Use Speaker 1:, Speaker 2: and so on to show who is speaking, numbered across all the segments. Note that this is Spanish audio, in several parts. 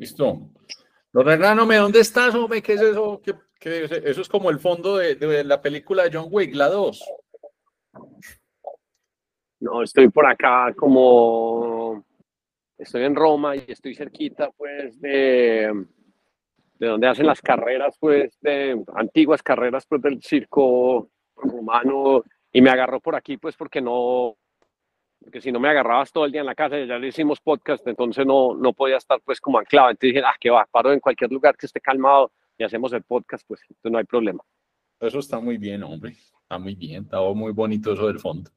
Speaker 1: Listo. Regáname, ¿dónde estás, hombre? ¿Qué es eso? ¿Qué, eso es como el fondo de, la película de John Wick, la 2.
Speaker 2: No, estoy por acá como... Estoy en Roma y estoy cerquita, pues, de, de donde hacen las carreras, pues, de antiguas carreras, pues, del circo romano. Y me agarró por aquí, pues, porque no, porque si no me agarrabas todo el día en la casa, ya le hicimos podcast, entonces no, no podía estar pues como anclado. Entonces dije, ah, que va, paro en cualquier lugar que esté calmado y hacemos el podcast, pues entonces no hay problema.
Speaker 1: Eso está muy bien, hombre. Está muy bien, está muy bonito eso del fondo.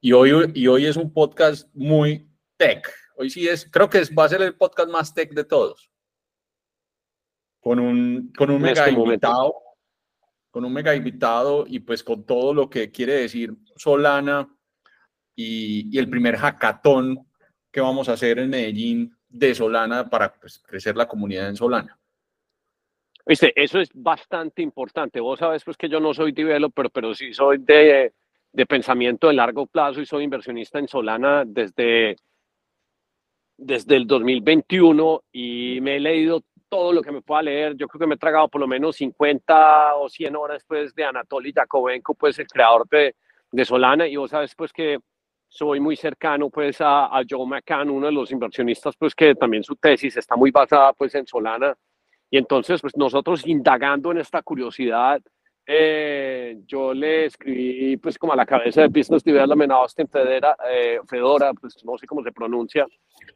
Speaker 1: Y hoy, y hoy es un podcast muy tech. Hoy sí es, creo que es, va a ser el podcast más tech de todos. Con un, con un mega este invitado. Con un mega invitado y pues con todo lo que quiere decir Solana y, el primer hackathon que vamos a hacer en Medellín de Solana para pues, crecer la comunidad en Solana.
Speaker 2: Viste, eso es bastante importante. Vos sabes pues que yo no soy developer, pero sí soy de, de pensamiento de largo plazo y soy inversionista en Solana desde, desde el 2021 y me he leído todo lo que me pueda leer. Yo creo que me he tragado por lo menos 50 o 100 horas después de Anatoly Yakovenko, pues el creador de, de Solana. Y vos sabes pues que soy muy cercano pues a, a, Joe McCann, uno de los inversionistas pues que también su tesis está muy basada pues en Solana y entonces pues nosotros indagando en esta curiosidad eh, yo le escribí pues como a la cabeza de Business Development Austin Federa, eh, Fedora, pues no sé cómo se pronuncia,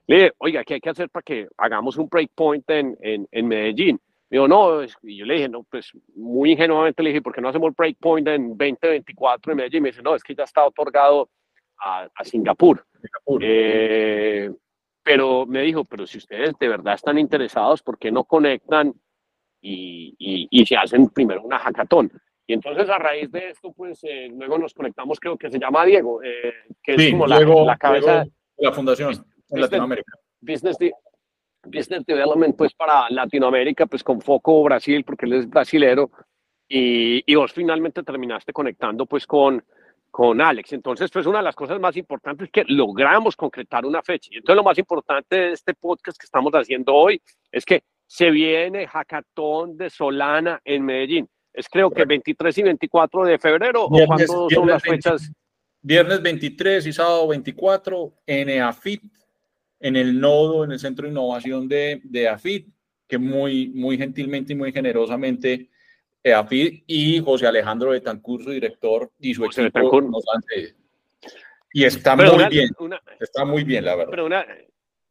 Speaker 2: le dije, oiga, ¿qué hay que hacer para que hagamos un breakpoint en, en, en Medellín? Me dijo, no, y yo le dije, no, pues muy ingenuamente le dije, ¿por qué no hacemos breakpoint en 2024 en Medellín? Me dice, no, es que ya está otorgado a, Singapur. Eh, pero me dijo, pero si ustedes de verdad están interesados, ¿por qué no conectan y, y, se hacen primero una hackathon? Y entonces a raíz de esto, pues eh, luego nos conectamos, creo que se llama Diego, eh, que es como la, la, cabeza de
Speaker 1: la fundación en Latinoamérica.
Speaker 2: Business, Business Development, pues para Latinoamérica, pues con foco Brasil, porque él es brasilero. Y, y vos finalmente terminaste conectando pues con, con Alex. Entonces, pues una de las cosas más importantes es que logramos concretar una fecha. Y entonces lo más importante de este podcast que estamos haciendo hoy es que se viene Hackathon de Solana en Medellín. Es creo que 23 y 24 de febrero o cuándo son las fechas.
Speaker 1: Viernes 23 y sábado 24 en AFIT, en el nodo, en el Centro de Innovación de, de AFIT, que muy, muy gentilmente y muy generosamente EAFID y José Alejandro Betancur, su director, y su equipo nos Y está muy bien, está muy bien, la verdad.
Speaker 2: Pero una,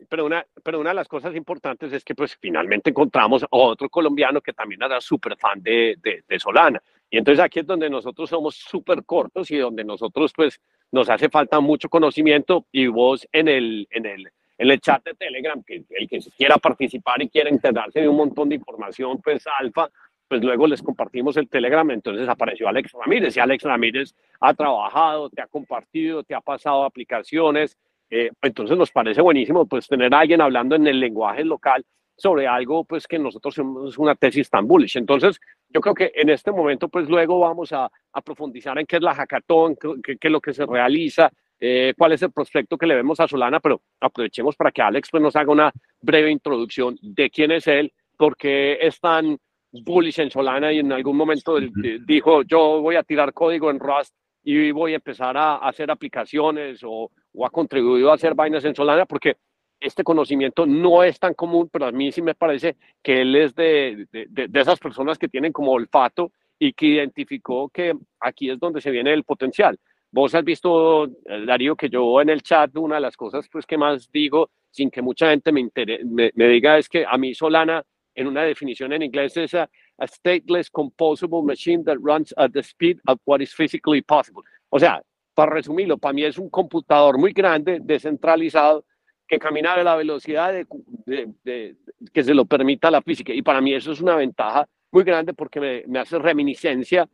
Speaker 2: pero una, pero una de las cosas importantes es que pues finalmente encontramos a otro colombiano que también era súper fan de, de, Solana. Y entonces aquí es donde nosotros somos súper cortos y donde nosotros pues nos hace falta mucho conocimiento y vos en el, en el, en el chat de Telegram, que el que quiera participar y quiera enterarse de un montón de información pues alfa, pues luego les compartimos el Telegram, entonces apareció Alex Ramírez y Alex Ramírez ha trabajado, te ha compartido, te ha pasado aplicaciones, eh, entonces nos parece buenísimo pues tener a alguien hablando en el lenguaje local sobre algo pues que nosotros somos una tesis tan bullish. Entonces yo creo que en este momento pues luego vamos a, profundizar en qué es la hackathon, qué, qué es lo que se realiza, eh, cuál es el prospecto que le vemos a Solana, pero aprovechemos para que Alex pues nos haga una breve introducción de quién es él, por qué es tan bullish en Solana y en algún momento dijo, yo voy a tirar código en Rust y voy a empezar a hacer aplicaciones o, o ha contribuido a hacer vainas en Solana porque este conocimiento no es tan común, pero a mí sí me parece que él es de, de, de, esas personas que tienen como olfato y que identificó que aquí es donde se viene el potencial. Vos has visto, Darío, que yo en el chat, una de las cosas pues, que más digo, sin que mucha gente me, me, me diga, es que a mí Solana en una definición en inglés es a, stateless composable machine that runs at the speed of what is physically possible. O sea, para resumirlo, para mí es un computador muy grande, descentralizado, que camina a la velocidad de, que se lo permita la física. Y para mí eso es una ventaja muy grande porque me, me hace reminiscencia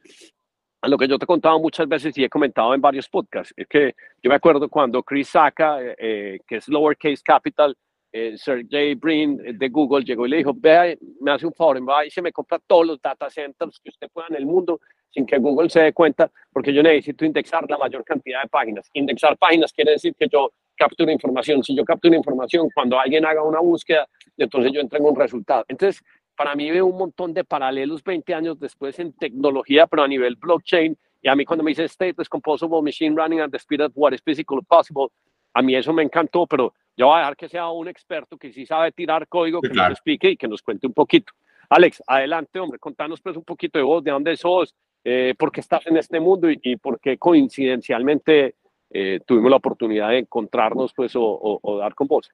Speaker 2: a lo que yo te he contado muchas veces y he comentado en varios podcasts. Es que yo me acuerdo cuando Chris Saka, eh, eh, que es Lowercase Capital, eh, Sergey Brin eh, de Google llegó y le dijo, vea, me hace un favor, va y se me compra todos los data centers que usted pueda en el mundo sin que Google se dé cuenta, porque yo necesito indexar la mayor cantidad de páginas. Indexar páginas quiere decir que yo capturo información. Si yo capturo información, cuando alguien haga una búsqueda, entonces yo entrego un resultado. Entonces, para mí veo un montón de paralelos 20 años después en tecnología, pero a nivel blockchain. Y a mí cuando me dice Stateless Composable Machine Running at the Speed of What is Physical Possible, a mí eso me encantó, pero yo voy a dejar que sea un experto que sí sabe tirar código, que nos explique y que nos cuente un poquito. Alex, adelante, hombre, contanos pues un poquito de vos, de dónde sos, eh, por qué estás en este mundo y, por qué coincidencialmente eh, tuvimos la oportunidad de encontrarnos pues o, dar con vos.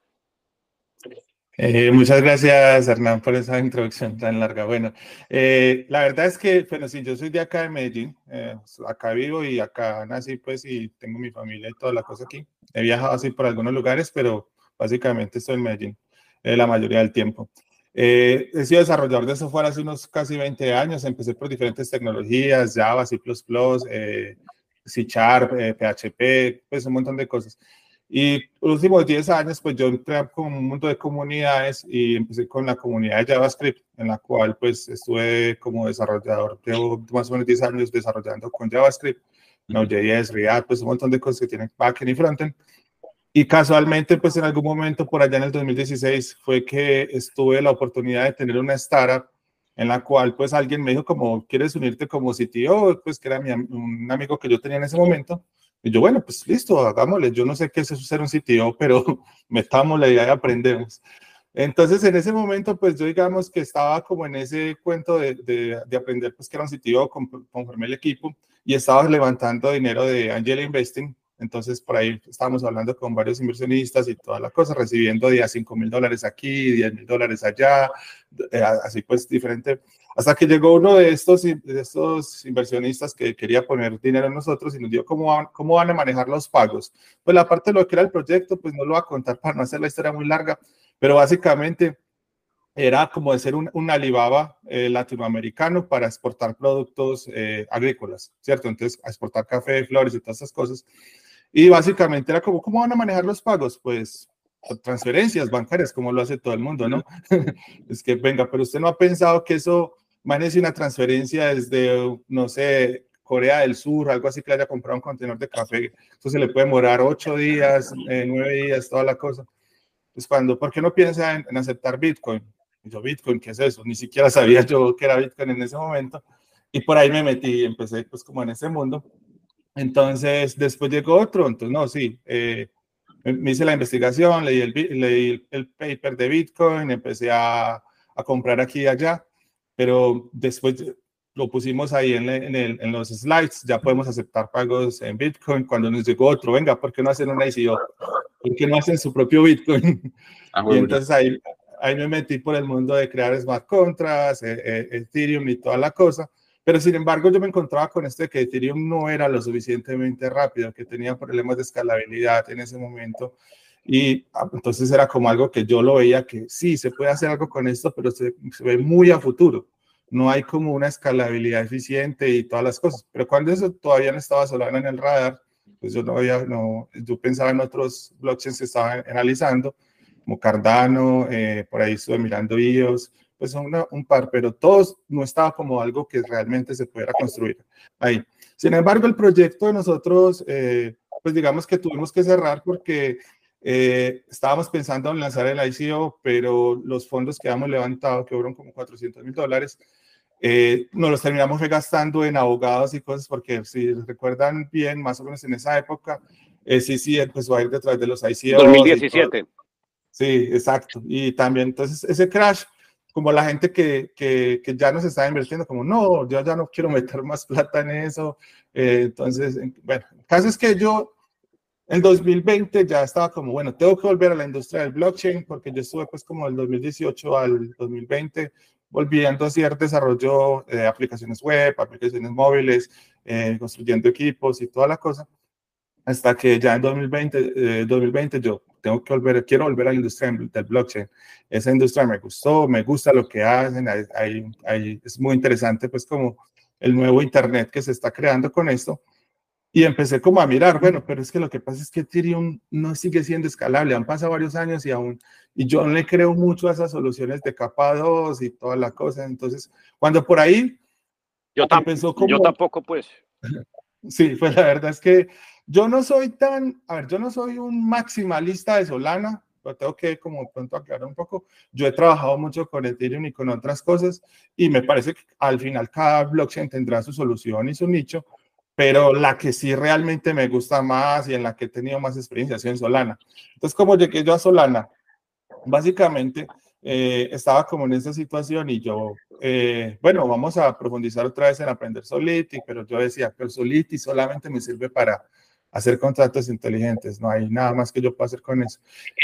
Speaker 3: Eh, muchas gracias, Hernán, por esa introducción tan larga. Bueno, la verdad es que, bueno, sí, yo soy de acá de Medellín, acá vivo y acá nací, pues, y tengo mi familia y toda la cosa aquí. He viajado así por algunos lugares, pero básicamente estoy en Medellín la mayoría del tiempo. Eh, he sido desarrollador de software hace unos casi 20 años. Empecé por diferentes tecnologías, Java, C++, eh, C Sharp, PHP, eh, pues un montón de cosas. Y los últimos 10 años, pues yo entré con un mundo de comunidades y empecé con la comunidad de JavaScript, en la cual pues estuve como desarrollador, llevo más o menos 10 años desarrollando con JavaScript, Node.js, React, pues un montón de cosas que tienen backend y frontend. Y casualmente, pues en algún momento por allá en el 2016 fue que estuve la oportunidad de tener una startup en la cual pues alguien me dijo como, ¿quieres unirte como CTO? Pues que era mi, un amigo que yo tenía en ese momento. Y yo, bueno, pues listo, hagámosle. Yo no sé qué es ser un CTO, pero metámosle y ahí aprendemos. Entonces, en ese momento, pues yo digamos que estaba como en ese cuento de, de, de aprender, pues que era un CTO, conformé el equipo y estaba levantando dinero de Angel Investing entonces, por ahí estábamos hablando con varios inversionistas y toda la cosa, recibiendo de a 5 mil dólares aquí, 10 mil dólares allá, eh, así pues diferente. Hasta que llegó uno de estos, de estos inversionistas que quería poner dinero en nosotros y nos dijo cómo cómo van a manejar los pagos. Pues la parte de lo que era el proyecto, pues no lo voy a contar para no hacer la historia muy larga, pero básicamente era como de ser un, un Alibaba eh, latinoamericano para exportar productos eh, agrícolas, ¿cierto? Entonces, exportar café, flores y todas esas cosas. Y básicamente era como, ¿cómo van a manejar los pagos? Pues transferencias bancarias, como lo hace todo el mundo, ¿no? es que, venga, pero usted no ha pensado que eso maneje una transferencia desde, no sé, Corea del Sur, algo así que haya comprado un contenedor de café, eso se le puede demorar ocho días, eh, nueve días, toda la cosa. Pues cuando, ¿por qué no piensa en, en, aceptar Bitcoin? Yo, Bitcoin, ¿qué es eso? Ni siquiera sabía yo que era Bitcoin en ese momento. Y por ahí me metí y empecé pues como en ese mundo. Entonces, después llegó otro, entonces, no, sí, eh, me hice la investigación, leí el, leí el paper de Bitcoin, empecé a, a, comprar aquí y allá, pero después lo pusimos ahí en, en, el, en, los slides, ya podemos aceptar pagos en Bitcoin. Cuando nos llegó otro, venga, ¿por qué no hacen una ICO? ¿Por qué no hacen su propio Bitcoin? Ah, y entonces ahí, ahí me metí por el mundo de crear smart contracts, eh, eh, Ethereum y toda la cosa. Pero sin embargo, yo me encontraba con esto de que Ethereum no era lo suficientemente rápido, que tenía problemas de escalabilidad en ese momento. Y ah, entonces era como algo que yo lo veía que sí, se puede hacer algo con esto, pero se, ve muy a futuro. No hay como una escalabilidad eficiente y todas las cosas. Pero cuando eso todavía no estaba Solana en el radar, pues yo no había, no, yo pensaba en otros blockchains que estaban analizando, como Cardano, eh, por ahí estuve mirando IOS, pues son un par, pero todos no estaba como algo que realmente se pudiera construir ahí. Sin embargo, el proyecto de nosotros, eh, pues digamos que tuvimos que cerrar porque eh, estábamos pensando en lanzar el ICO, pero los fondos que habíamos levantado, que fueron como 400 mil dólares, eh, nos los terminamos gastando en abogados y cosas, porque si recuerdan bien, más o menos en esa época, sí, sí, empezó a ir detrás de los ICO.
Speaker 2: 2017.
Speaker 3: Sí, exacto. Y también, entonces, ese crash como la gente que, que, que, ya nos está invirtiendo, como no, yo ya no quiero meter más plata en eso. Eh, entonces, bueno, el caso es que yo en 2020 ya estaba como, bueno, tengo que volver a la industria del blockchain porque yo estuve pues como del 2018 al 2020 volviendo a hacer desarrollo de aplicaciones web, aplicaciones móviles, eh, construyendo equipos y toda la cosa, hasta que ya en 2020, 2020 eh, yo tengo que volver, quiero volver a la industria del blockchain. Esa industria me gustó, me gusta lo que hacen, hay, es muy interesante pues como el nuevo Internet que se está creando con esto. Y empecé como a mirar, bueno, pero es que lo que pasa es que Ethereum no sigue siendo escalable, han pasado varios años y aún, y yo no le creo mucho a esas soluciones de capa 2 y toda la cosa. Entonces, cuando por ahí...
Speaker 2: Yo, como, yo tampoco, pues.
Speaker 3: sí, pues la verdad es que yo no soy tan, a ver, yo no soy un maximalista de Solana, lo tengo que como pronto aclarar un poco. Yo he trabajado mucho con Ethereum y con otras cosas y me parece que al final cada blockchain tendrá su solución y su nicho, pero la que sí realmente me gusta más y en la que he tenido más experiencia es en Solana. Entonces, como llegué yo a Solana, básicamente eh, estaba como en esa situación y yo, eh, bueno, vamos a profundizar otra vez en aprender Solidity, pero yo decía, pero Solidity solamente me sirve para hacer contratos inteligentes, no hay nada más que yo pueda hacer con eso.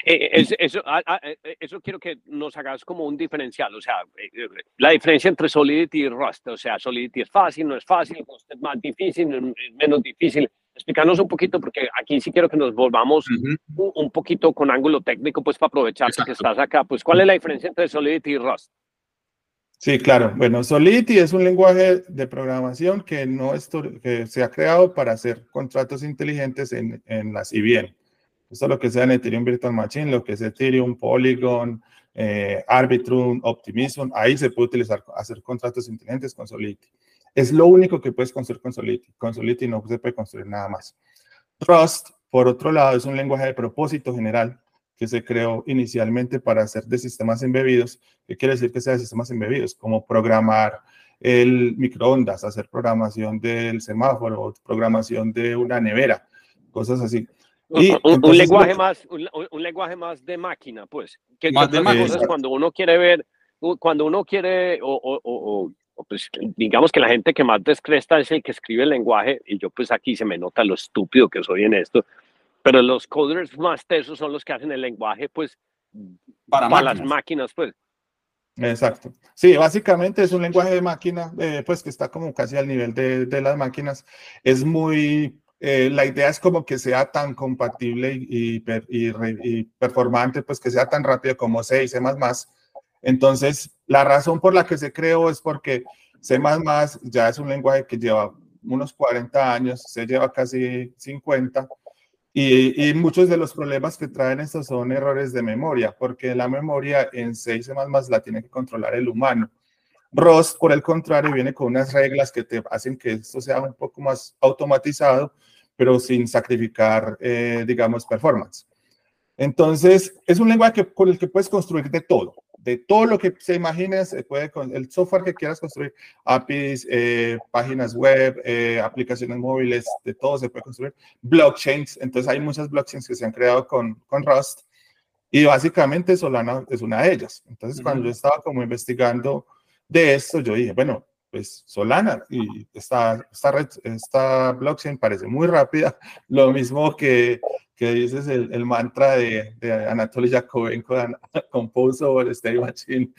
Speaker 2: Eh, eso, ah, ah, eso quiero que nos hagas como un diferencial, o sea, la diferencia entre Solidity y Rust, o sea, Solidity es fácil, no es fácil, Rust es más difícil, es menos difícil. Explícanos un poquito, porque aquí sí quiero que nos volvamos un, poquito con ángulo técnico, pues para aprovechar que estás acá. Pues, ¿cuál es la diferencia entre Solidity y Rust?
Speaker 3: Sí, claro. Bueno, Solidity es un lenguaje de programación que, no es, que se ha creado para hacer contratos inteligentes en, en las IBM. Esto es lo que sea en Ethereum Virtual Machine, lo que es Ethereum, Polygon, eh, Arbitrum, Optimism. Ahí se puede utilizar, hacer contratos inteligentes con Solidity. Es lo único que puedes construir con Solidity. Con Solidity no se puede construir nada más. Rust, por otro lado, es un lenguaje de propósito general que se creó inicialmente para hacer de sistemas embebidos. ¿Qué quiere decir que sea de sistemas embebidos? Como programar el microondas, hacer programación del semáforo, programación de una nevera, cosas así.
Speaker 2: un, lenguaje más, un, lenguaje más de máquina, pues. Que, más de máquina. Cuando uno quiere ver, cuando uno quiere, o, pues digamos que la gente que más descresta es el que escribe el lenguaje y yo pues aquí se me nota lo estúpido que soy en esto, pero los coders más tesos son los que hacen el lenguaje pues para, las máquinas pues.
Speaker 3: Exacto. Sí, básicamente es un lenguaje de máquina, eh, pues que está como casi al nivel de, de las máquinas. Es muy, eh, la idea es como que sea tan compatible y, y, y, performante, pues que sea tan rápido como C y C++, entonces, la razón por la que se creó es porque C++ ya es un lenguaje que lleva unos 40 años, se lleva casi 50, y, muchos de los problemas que traen estos son errores de memoria, porque la memoria en C C++ la tiene que controlar el humano. Rust, por el contrario, viene con unas reglas que te hacen que esto sea un poco más automatizado, pero sin sacrificar, eh, digamos, performance. Entonces, es un lenguaje con el que puedes construir de todo de todo lo que se imagine, se puede con el software que quieras construir, APIs, eh, páginas web, eh, aplicaciones móviles, de todo se puede construir. Blockchains, entonces hay muchas blockchains que se han creado con, con Rust y básicamente Solana es una de ellas. Entonces, cuando yo estaba como investigando de esto, yo dije, bueno, pues Solana y esta, esta, red, esta blockchain parece muy rápida, lo mismo que que dices el, el mantra de, de Anatoly Yakovenko Compose over Stereo Machine,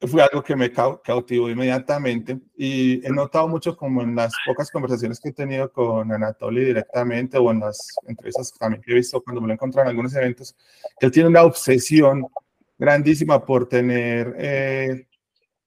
Speaker 3: fue algo que me cautivó inmediatamente y he notado mucho como en las pocas conversaciones que he tenido con Anatoly directamente o en las entrevistas también he visto cuando me lo he encontrado en algunos eventos, que él tiene una obsesión grandísima por tener eh,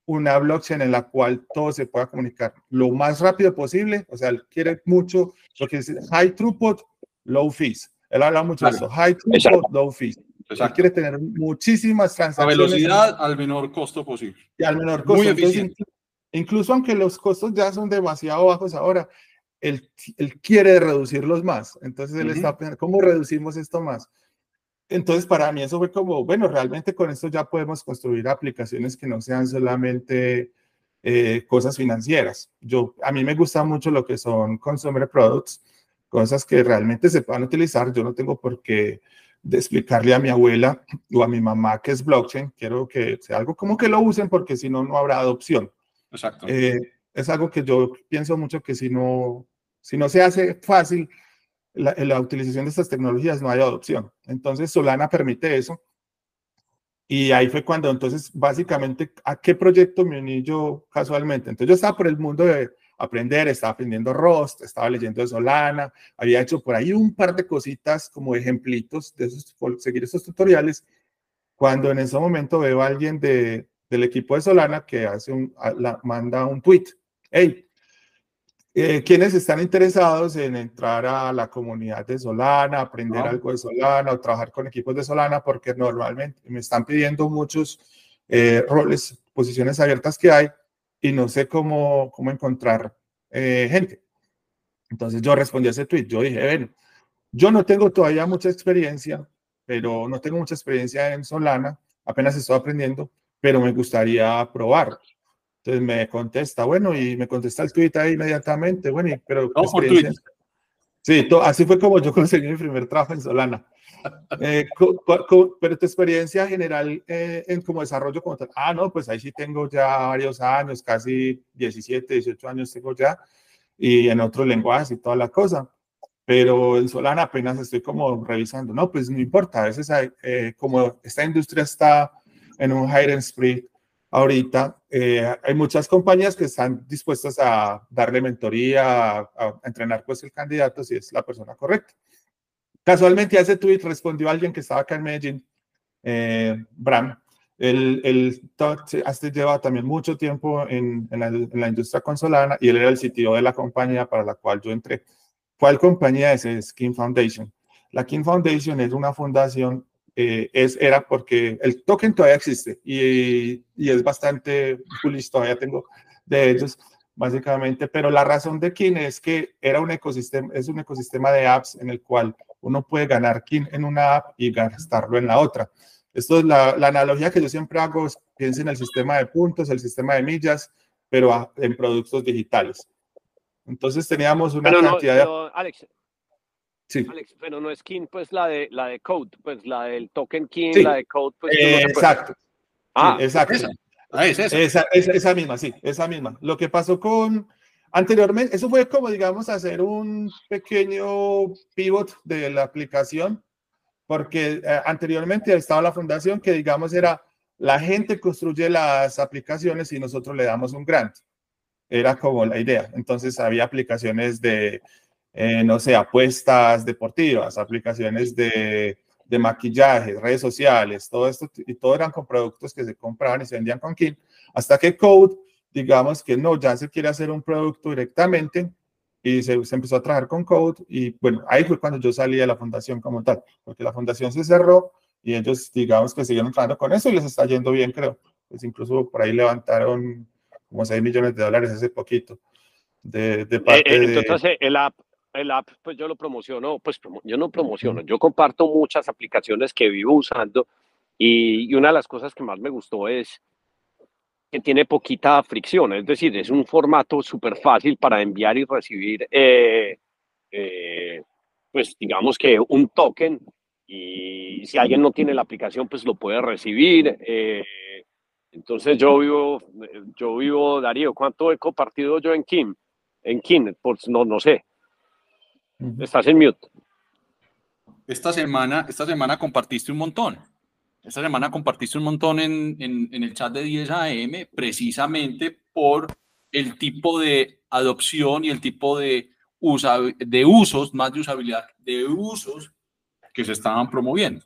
Speaker 3: una blockchain en la cual todo se pueda comunicar lo más rápido posible, o sea, él quiere mucho lo que es high throughput, low fees. Él habla mucho de eso, high throughput, low fees. Él quiere tener muchísimas transacciones.
Speaker 1: A velocidad al menor costo posible.
Speaker 3: Y al menor costo. Muy eficiente. incluso aunque los costos ya son demasiado bajos ahora, él, él quiere reducirlos más. Entonces él está pensando, ¿cómo reducimos esto más? Entonces para mí eso fue como, bueno, realmente con esto ya podemos construir aplicaciones que no sean solamente eh, cosas financieras. Yo, a mí me gusta mucho lo que son consumer products cosas que realmente se puedan utilizar. Yo no tengo por qué de explicarle a mi abuela o a mi mamá que es blockchain. Quiero que sea algo como que lo usen porque si no, no habrá adopción.
Speaker 1: Exacto.
Speaker 3: Eh, es algo que yo pienso mucho que si no, si no se hace fácil la, utilización de estas tecnologías, no hay adopción. Entonces, Solana permite eso. Y ahí fue cuando, entonces, básicamente, ¿a qué proyecto me uní yo casualmente? Entonces, yo estaba por el mundo de, aprender, estaba aprendiendo Rust, estaba leyendo de Solana, había hecho por ahí un par de cositas como ejemplitos de esos, seguir esos tutoriales, cuando en ese momento veo a alguien de, del equipo de Solana que hace un, la, manda un tweet, hey, eh, quienes están interesados en entrar a la comunidad de Solana, aprender algo de Solana o trabajar con equipos de Solana, porque normalmente me están pidiendo muchos eh, roles, posiciones abiertas que hay, y no sé cómo, cómo encontrar eh, gente. Entonces yo respondí a ese tweet, yo dije, bueno, yo no tengo todavía mucha experiencia, pero no tengo mucha experiencia en Solana, apenas estoy aprendiendo, pero me gustaría probar. Entonces me contesta, bueno, y me contesta el tweet ahí inmediatamente, bueno, pero...
Speaker 1: No, por.
Speaker 3: Sí, así fue como yo conseguí mi primer trabajo en Solana. Eh, pero tu experiencia general eh, en como desarrollo como tal, ah, no, pues ahí sí tengo ya varios años, casi 17, 18 años tengo ya, y en otros lenguajes y toda la cosa. Pero en Solana apenas estoy como revisando, no, pues no importa, a veces hay, eh, como esta industria está en un hidden spree ahorita, hay muchas compañías que están dispuestas a darle mentoría, a, a entrenar pues el candidato si es la persona correcta. Casualmente a ese tweet respondió alguien que estaba acá en Medellín, eh, Bram. Él, él este lleva también mucho tiempo en, en, la, en, la, industria consolana y él era el sitio de la compañía para la cual yo entré. ¿Cuál compañía es? Es King Foundation. La King Foundation es una fundación, eh, es, era porque el token todavía existe y, y es bastante bullish, todavía tengo de ellos básicamente, pero la razón de King es que era un ecosistema, es un ecosistema de apps en el cual uno puede ganar King en una app y gastarlo en la otra. Esto es la, la analogía que yo siempre hago, es, piensa en el sistema de puntos, el sistema de millas, pero en productos digitales. Entonces teníamos una cantidad
Speaker 2: de... Alex, sí. Alex, pero no es King, pues la de, la de Code, pues la del token King, la de Code. Pues,
Speaker 3: eh, exacto. Ah, exacto. Esa. Ah, es esa. Esa, esa. esa misma, sí, esa misma. Lo que pasó con, Anteriormente, eso fue como, digamos, hacer un pequeño pivot de la aplicación, porque eh, anteriormente estaba la fundación que, digamos, era la gente construye las aplicaciones y nosotros le damos un grant. Era como la idea. Entonces había aplicaciones de, eh, no sé, apuestas deportivas, aplicaciones de, de maquillaje, redes sociales, todo esto, y todo eran con productos que se compraban y se vendían con King, hasta que Code digamos que no, ya se quiere hacer un producto directamente y se, se, empezó a trabajar con Code y bueno, ahí fue cuando yo salí de la fundación como tal, porque la fundación se cerró y ellos digamos que siguieron trabajando con eso y les está yendo bien, creo. Pues incluso por ahí levantaron como 6 millones de dólares hace poquito de, de parte
Speaker 2: eh, eh, entonces, de... el app, el app, pues yo lo promociono, pues yo no promociono, yo comparto muchas aplicaciones que vivo usando y, y una de las cosas que más me gustó es tiene poquita fricción, es decir, es un formato súper fácil para enviar y recibir, eh, eh, pues digamos que un token y si alguien no tiene la aplicación, pues lo puede recibir. Eh, entonces yo vivo, yo vivo, Darío, ¿cuánto he compartido yo en Kim? En Kim, pues no, no sé. Estás en mute.
Speaker 1: Esta semana, esta semana compartiste un montón. Esta semana compartiste un montón en, en, en, el chat de 10 AM precisamente por el tipo de adopción y el tipo de, usa, de usos, más de usabilidad, de usos que se estaban promoviendo.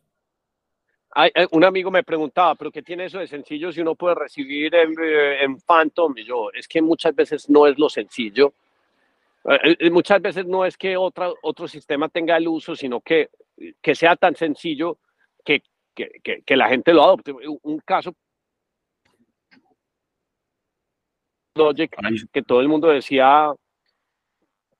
Speaker 2: Hay, un amigo me preguntaba, ¿pero qué tiene eso de sencillo si uno puede recibir en, eh, en Phantom? Y yo, es que muchas veces no es lo sencillo. Eh, eh, muchas veces no es que otra, otro sistema tenga el uso, sino que, que sea tan sencillo que que, que, la gente lo adopte. Un caso que todo el mundo decía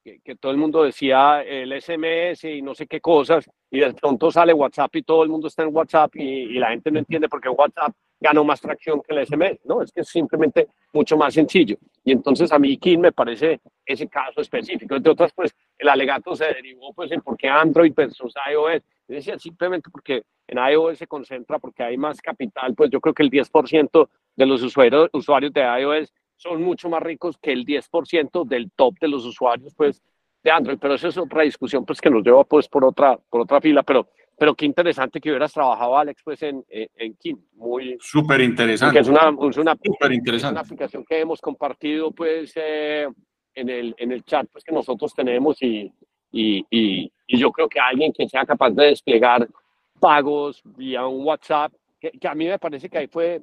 Speaker 2: que, todo el mundo decía el SMS y no sé qué cosas, y de pronto sale WhatsApp y todo el mundo está en WhatsApp y, y, la gente no entiende por qué WhatsApp ganó más tracción que el SMS, ¿no? Es que es simplemente mucho más sencillo. Y entonces a mí, King me parece ese caso específico. Entre otras, pues el alegato se derivó pues en por qué Android versus iOS. Decía simplemente porque en iOS se concentra, porque hay más capital, pues yo creo que el 10% de los usuarios, usuarios de iOS son mucho más ricos que el 10% del top de los usuarios, pues, de Android. Pero eso es otra discusión, pues, que nos lleva, pues, por otra, por otra fila. Pero, pero qué interesante que hubieras trabajado, Alex, pues, en, en, King. Muy...
Speaker 1: Súper interesante.
Speaker 2: Es una, es una. Es una aplicación que hemos compartido, pues, eh, en, el, en el chat, pues, que nosotros tenemos y, y, y, y yo creo que alguien que sea capaz de desplegar pagos vía un WhatsApp, que, que, a mí me parece que ahí fue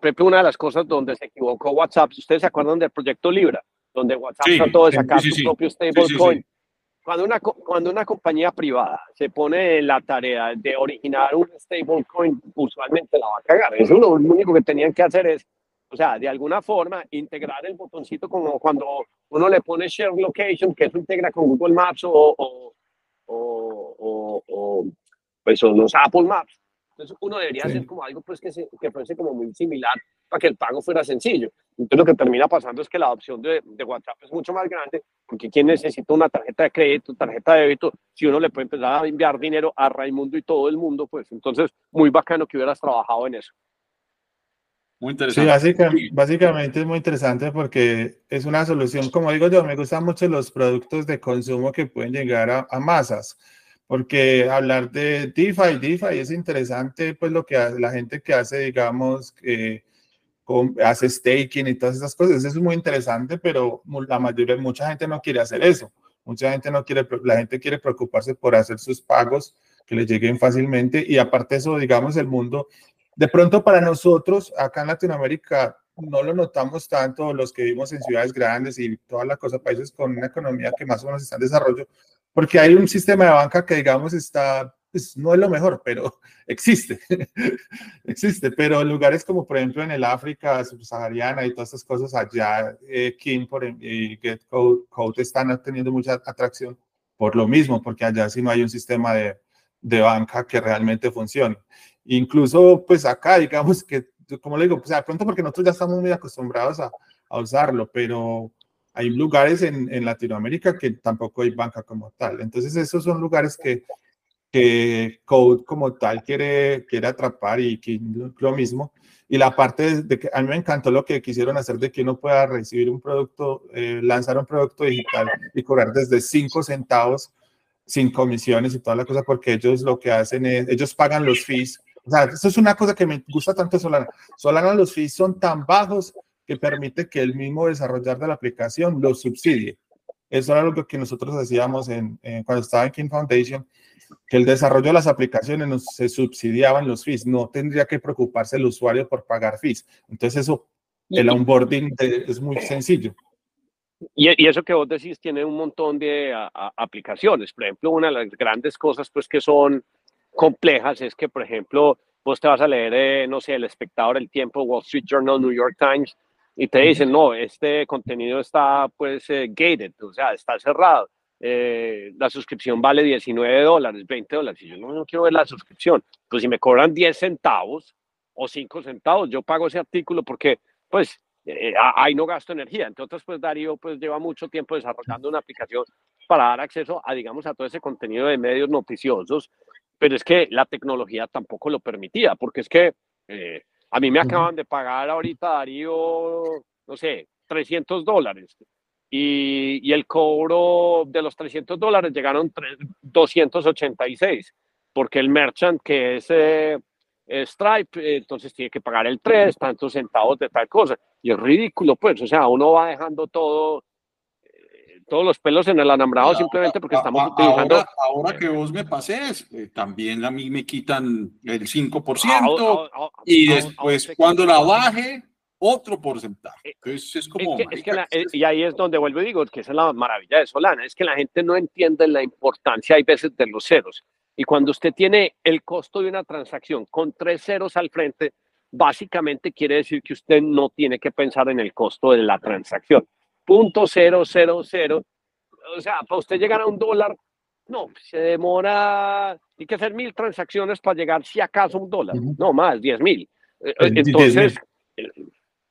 Speaker 2: Pepe, una de las cosas donde se equivocó WhatsApp, ustedes se acuerdan del proyecto Libra, donde WhatsApp sí, trató de sacar sí, sí, su propio stablecoin. Cuando una, cuando una compañía privada se pone la tarea de originar un stablecoin, usualmente la va a cagar. Eso lo único que tenían que hacer es, o sea, de alguna forma, integrar el botoncito como cuando uno le pone share location, que eso integra con Google Maps o, o, o, o pues los Apple Maps. Entonces uno debería hacer como algo pues que, se, que fuese como muy similar para que el pago fuera sencillo. Entonces lo que termina pasando es que la adopción de, de, WhatsApp es mucho más grande porque quien necesita una tarjeta de crédito, tarjeta de débito, si uno le puede empezar a enviar dinero a Raimundo y todo el mundo, pues entonces muy bacano que hubieras trabajado en eso.
Speaker 3: Muy interesante. Sí, básicamente, es muy interesante porque es una solución, como digo yo, me gustan mucho los productos de consumo que pueden llegar a, a masas porque hablar de DeFi, DeFi es interesante, pues lo que la gente que hace, digamos, que hace staking y todas esas cosas, eso es muy interesante, pero la mayoría, mucha gente no quiere hacer eso. Mucha gente no quiere, la gente quiere preocuparse por hacer sus pagos que le lleguen fácilmente y aparte de eso, digamos, el mundo, de pronto para nosotros acá en Latinoamérica no lo notamos tanto los que vivimos en ciudades grandes y todas las cosas, países con una economía que más o menos está en desarrollo, porque hay un sistema de banca que, digamos, está, pues, no es lo mejor, pero existe, existe, pero lugares como, por ejemplo, en el África subsahariana y todas estas cejos allá, eh, Kim por, y GetCode están teniendo mucha atracción por lo mismo, porque allá sí no hay un sistema de, de banca que realmente funcione. Incluso, pues acá, digamos que, como le digo, pues de pronto porque nosotros ya estamos muy acostumbrados a, a usarlo, pero hay lugares en, en, Latinoamérica que tampoco hay banca como tal. Entonces, esos son lugares que, que Code como tal quiere, quiere atrapar y que lo mismo. Y la parte de que a mí me encantó lo que quisieron hacer de que uno pueda recibir un producto, eh, lanzar un producto digital y cobrar desde 5 centavos sin comisiones y toda la cosa, porque ellos lo que hacen es, ellos pagan los fees. O sea, eso es una cosa que me gusta tanto de Solana. Solana los fees son tan bajos que permite que el mismo desarrollador de la aplicación lo subsidie. Eso era lo que nosotros hacíamos en, cuando estaba en King Foundation, que el desarrollo de las aplicaciones nos, se subsidiaban los fees, no tendría que preocuparse el usuario por pagar fees. Entonces eso, el onboarding es muy sencillo.
Speaker 2: Y, y, eso que vos decís tiene un montón de aplicaciones. Por ejemplo, una de las grandes cosas pues que son complejas es que, por ejemplo, vos te vas a leer, eh, no sé, El Espectador, El Tiempo, Wall Street Journal, New York Times, y te dicen, no, este contenido está pues eh, gated, o sea, está cerrado. Eh, la suscripción vale 19 dólares, 20 dólares. Y yo no, no, quiero ver la suscripción. Pues si me cobran 10 centavos o 5 centavos, yo pago ese artículo porque, pues, eh, ahí no gasto energía. Entonces, pues Darío pues lleva mucho tiempo desarrollando una aplicación para dar acceso a, digamos, a todo ese contenido de medios noticiosos, pero es que la tecnología tampoco lo permitía, porque es que a mí me acaban de pagar ahorita, Darío, no sé, 300 dólares. Y, y, el cobro de los 300 dólares llegaron 3, 286, porque el merchant que es eh, Stripe, entonces tiene que pagar el 3, tantos centavos de tal cosa. Y es ridículo, pues, o sea, uno va dejando todo todos los pelos en el alambrado simplemente porque estamos utilizando.
Speaker 4: Ahora, que vos me pases, eh, también a mí me quitan el 5% y después cuando la baje, otro porcentaje. Eh, Entonces es como.
Speaker 2: Eh, y ahí es donde vuelvo y digo que esa es la maravilla de Solana, es que la gente no entiende la importancia, hay veces, de los ceros. Y cuando usted tiene el costo de una transacción con tres ceros al frente, básicamente quiere decir que usted no tiene que pensar en el costo de la transacción punto cero, cero, cero. O sea, para usted llegar a un dólar, no, se demora, hay que hacer mil transacciones para llegar, si acaso, a un dólar. No más, diez mil. Eh, eh, entonces,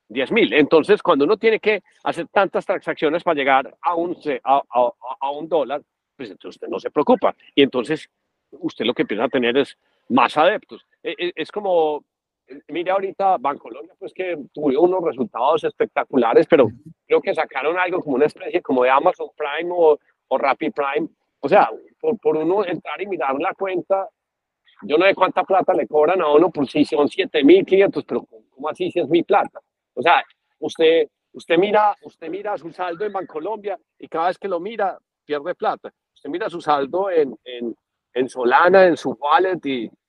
Speaker 2: diez mil. Entonces, cuando uno tiene que hacer tantas transacciones para llegar a un, a, a, a un dólar, pues entonces usted no se preocupa. Y entonces, usted lo que empieza a tener es más adeptos. E, es como mire ahorita Bancolombia, pues que tuvo unos resultados espectaculares, pero creo que sacaron algo como una especie como de Amazon Prime o, o Rapid Prime. O sea, por, por, uno entrar y mirar la cuenta, yo no sé cuánta plata le cobran a uno por si son 7.500, pero ¿cómo así si es mi plata? O sea, usted, usted, mira, usted mira su saldo en Bancolombia y cada vez que lo mira, pierde plata. Usted mira su saldo en, en, en Solana, en su wallet y, pues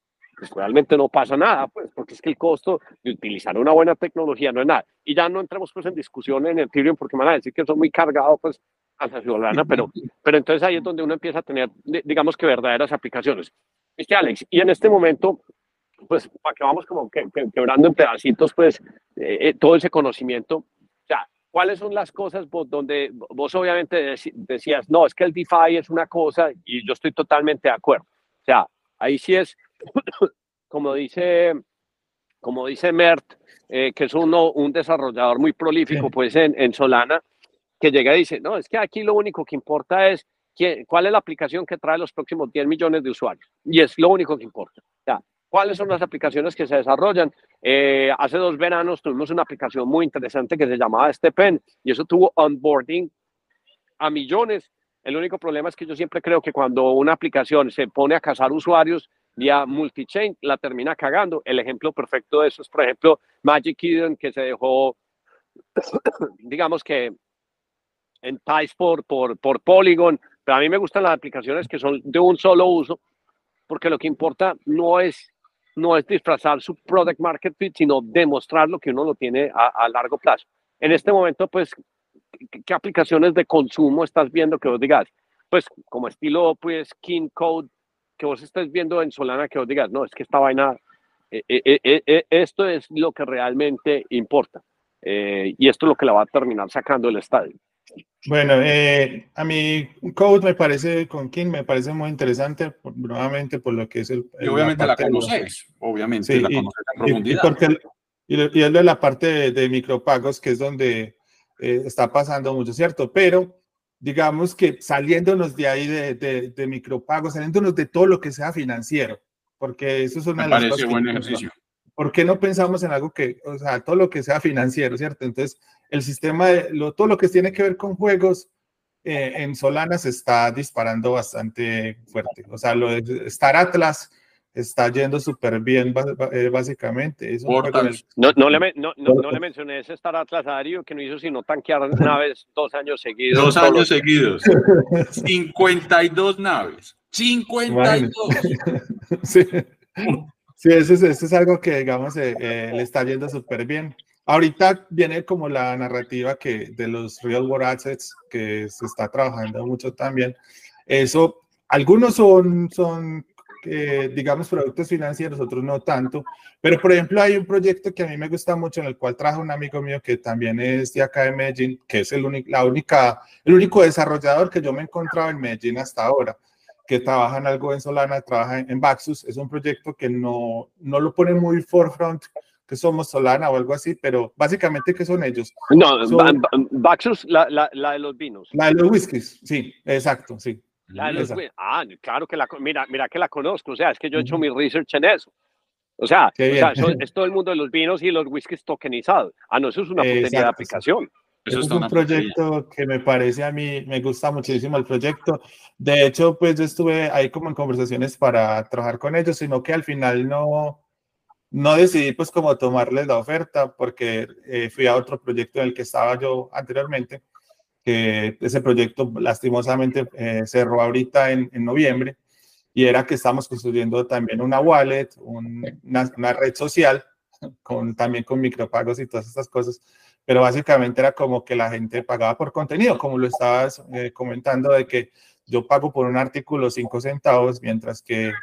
Speaker 2: realmente no pasa nada, pues, porque es que el costo de utilizar una buena tecnología no es nada. Y ya no entramos pues en discusión en Ethereum porque me van a decir que son muy cargados pues hacia Solana, pero, pero entonces ahí es donde uno empieza a tener, digamos que verdaderas aplicaciones. Este Alex, y en este momento, pues para que vamos como que, quebrando en pedacitos pues eh, eh, todo ese conocimiento, o sea, ¿cuáles son las cosas vos, donde vos obviamente decías, no, es que el DeFi es una cosa y yo estoy totalmente de acuerdo. O sea, ahí sí es, como dice, como dice Mert, eh, que es uno, un desarrollador muy prolífico, pues en, en, Solana, que llega y dice, no, es que aquí lo único que importa es quién, cuál es la aplicación que trae los próximos 10 millones de usuarios. Y es lo único que importa. Ya, ¿Cuáles son las aplicaciones que se desarrollan? Eh, hace dos veranos tuvimos una aplicación muy interesante que se llamaba Stepen y eso tuvo onboarding a millones. El único problema es que yo siempre creo que cuando una aplicación se pone a cazar usuarios vía multichain, la termina cagando. El ejemplo perfecto de eso es, por ejemplo, Magic Eden, que se dejó, digamos que en Ties por, por, por Polygon, pero a mí me gustan las aplicaciones que son de un solo uso, porque lo que importa no es no es disfrazar su product market fit, sino demostrar lo que uno lo tiene a, largo plazo. En este momento, pues, ¿qué, aplicaciones de consumo estás viendo que vos digas? Pues, como estilo, pues, King Code, que vos estés viendo en Solana, que vos digas, no, es que esta vaina, eh, eh, eh, esto es lo que realmente importa. y esto es lo que la va a terminar sacando el estadio.
Speaker 3: Bueno, eh, a mí Code me parece, con King me parece muy interesante, nuevamente por lo que es el...
Speaker 4: Y obviamente la, conoces, obviamente la conoces en profundidad.
Speaker 3: Y, y, es de la parte de, micropagos, que es donde eh, está pasando mucho, ¿cierto? Pero digamos que saliéndonos de ahí de, de, de, micropagos, saliéndonos de todo lo que sea financiero, porque eso es una
Speaker 4: me parece buen ejercicio.
Speaker 3: ¿Por qué no pensamos en algo que, o sea, todo lo que sea financiero, ¿cierto? Entonces, el sistema, de, lo, todo lo que tiene que ver con juegos eh, en Solana se está disparando bastante fuerte. O sea, lo de Star Atlas está yendo súper bien, eh, básicamente.
Speaker 2: no, no, le, no, no, le mencioné ese Star Atlas a Darío que no hizo sino tanquear naves dos años seguidos.
Speaker 4: Dos años seguidos. 52 naves. 52.
Speaker 3: sí. sí, eso es, eso es algo que, digamos, eh, le está yendo súper bien. Ahorita viene como la narrativa que de los real world assets que se está trabajando mucho también. Eso, algunos son, son eh, digamos, productos financieros, otros no tanto. Pero, por ejemplo, hay un proyecto que a mí me gusta mucho en el cual trajo un amigo mío que también es de acá de Medellín, que es el, la única, el único desarrollador que yo me he encontrado en Medellín hasta ahora que trabaja en algo en Solana, trabaja en, en Baxus. Es un proyecto que no, no lo pone muy forefront que somos Solana o algo así, pero básicamente, ¿qué son ellos?
Speaker 2: No, Baxus, la, la, la, de los vinos.
Speaker 3: La de los whiskies, sí, exacto, sí.
Speaker 2: La de los ah, claro que la, mira, mira que la conozco, o sea, es que yo he hecho mi research en eso. O sea, o sea es todo el mundo de los vinos y los whiskies tokenizados. Ah, no, eso es una potencia de aplicación.
Speaker 3: Eso, es un proyecto que me parece a mí, me gusta muchísimo el proyecto. De hecho, pues yo estuve ahí como en conversaciones para trabajar con ellos, sino que al final no, no decidí pues como tomarles la oferta porque eh, fui a otro proyecto en el que estaba yo anteriormente, que ese proyecto lastimosamente eh, cerró ahorita en, en, noviembre y era que estamos construyendo también una wallet, una, una, red social, con, también con micropagos y todas estas cosas, pero básicamente era como que la gente pagaba por contenido, como lo estabas eh, comentando, de que yo pago por un artículo 5 centavos, mientras que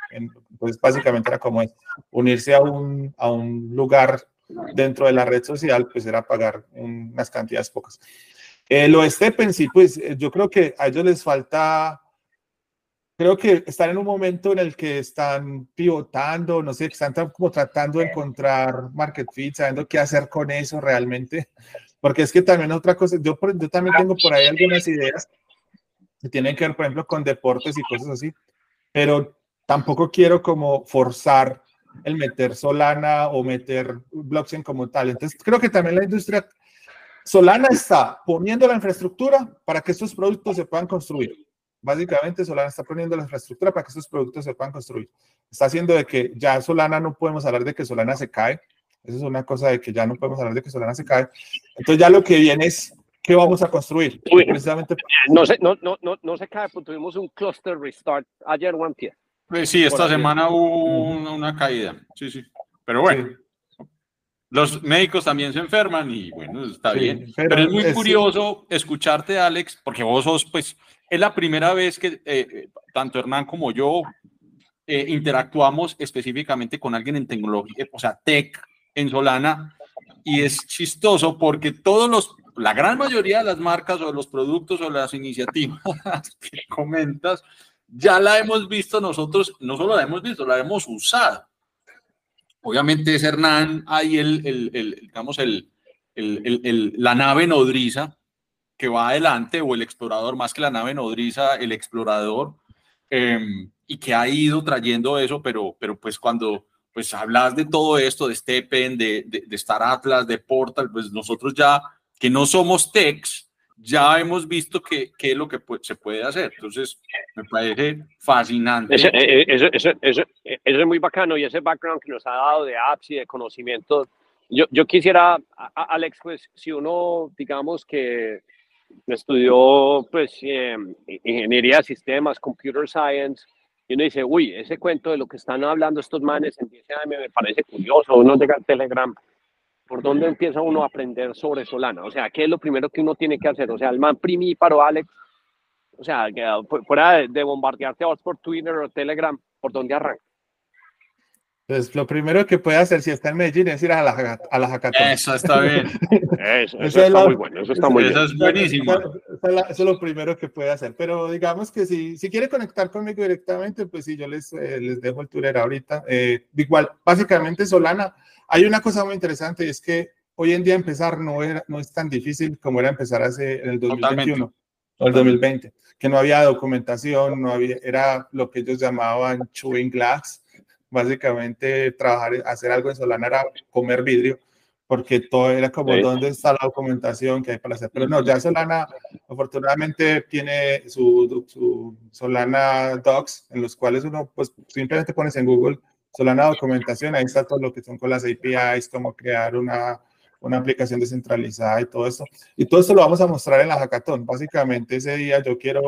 Speaker 3: pues básicamente era como unirse a un, a un lugar dentro de la red social, pues era pagar unas cantidades pocas. Eh, lo Stepen, sí, pues eh, yo creo que a ellos les falta, creo que están en un momento en el que están pivotando, no sé, están como tratando de encontrar market fit, sabiendo qué hacer con eso realmente, porque es que también otra cosa, yo, yo también tengo por ahí algunas ideas que tienen que ver, por ejemplo, con deportes y cosas así, pero tampoco quiero como forzar el meter Solana o meter blockchain como tal. Entonces, creo que también la industria Solana está poniendo la infraestructura para que estos productos se puedan construir. Básicamente, Solana está poniendo la infraestructura para que estos productos se puedan construir. Está haciendo de que ya Solana no podemos hablar de que Solana se cae. Eso es una cosa de que ya no podemos hablar de que Solana se cae. Entonces, ya lo que viene es ¿qué vamos a construir?
Speaker 2: Precisamente no, se, no, no, no, no se cae, pues tuvimos un cluster restart ayer o antier.
Speaker 4: Pues sí, esta semana hubo una, caída. Sí, sí. Pero bueno, los médicos también se enferman y bueno, está bien. Pero, es muy curioso escucharte, Alex, porque vos sos, pues, es la primera vez que eh, tanto Hernán como yo eh, interactuamos específicamente con alguien en tecnología, o sea, tech en Solana. Y es chistoso porque todos los la gran mayoría de las marcas o de los productos o las iniciativas que comentas ya la hemos visto nosotros, no solo la hemos visto, la hemos usado. Obviamente es Hernán ahí el, el, el digamos, el, la nave nodriza que va adelante, o el explorador, más que la nave nodriza, el explorador, em, y que ha ido trayendo eso, pero, pero pues cuando pues hablas de todo esto, de Steppen, de, de, de Star Atlas, de Portal, pues nosotros ya, que no somos techs, ya hemos visto qué es lo que se puede hacer. Entonces, me parece fascinante.
Speaker 2: Eso, eh, eh, eso, eso, es muy bacano y ese background que nos ha dado de apps y de conocimiento. Yo, yo quisiera, Alex, pues si uno, digamos que estudió pues eh, ingeniería de sistemas, computer science, y uno dice, uy, ese cuento de lo que están hablando estos manes en 10 años me parece curioso, uno llega al Telegram ¿Por dónde empieza uno a aprender sobre Solana? O sea, ¿qué es lo primero que uno tiene que hacer? O sea, el man primíparo, Alex, o sea, ah, fuera de, bombardearte a por Twitter o Telegram, ¿por dónde arranca?
Speaker 3: Pues lo primero que puede hacer si está en Medellín es ir a la, a la hackathon.
Speaker 4: Eso está bien.
Speaker 2: eso, está muy bueno. Eso está muy
Speaker 4: eso es buenísimo.
Speaker 3: Eso, es lo primero que puede hacer. Pero digamos que si, si quiere conectar conmigo directamente, pues sí, yo les, eh, les dejo el Twitter ahorita. Eh, igual, básicamente Solana hay una cosa muy interesante y es que hoy en día empezar no, era, no es tan difícil como era empezar hace en el 2021 o el 2020, que no había documentación, no había, era lo que ellos llamaban chewing glass, básicamente trabajar, hacer algo en Solana era comer vidrio, porque todo era como dónde está la documentación que hay para hacer. Pero no, ya Solana afortunadamente tiene su, su Solana Docs, en los cuales uno pues simplemente pones en Google Solana documentación, ahí está todo lo que son con las APIs, cómo crear una, una aplicación descentralizada y todo esto. Y todo esto lo vamos a mostrar en la hackathon. Básicamente ese día yo quiero...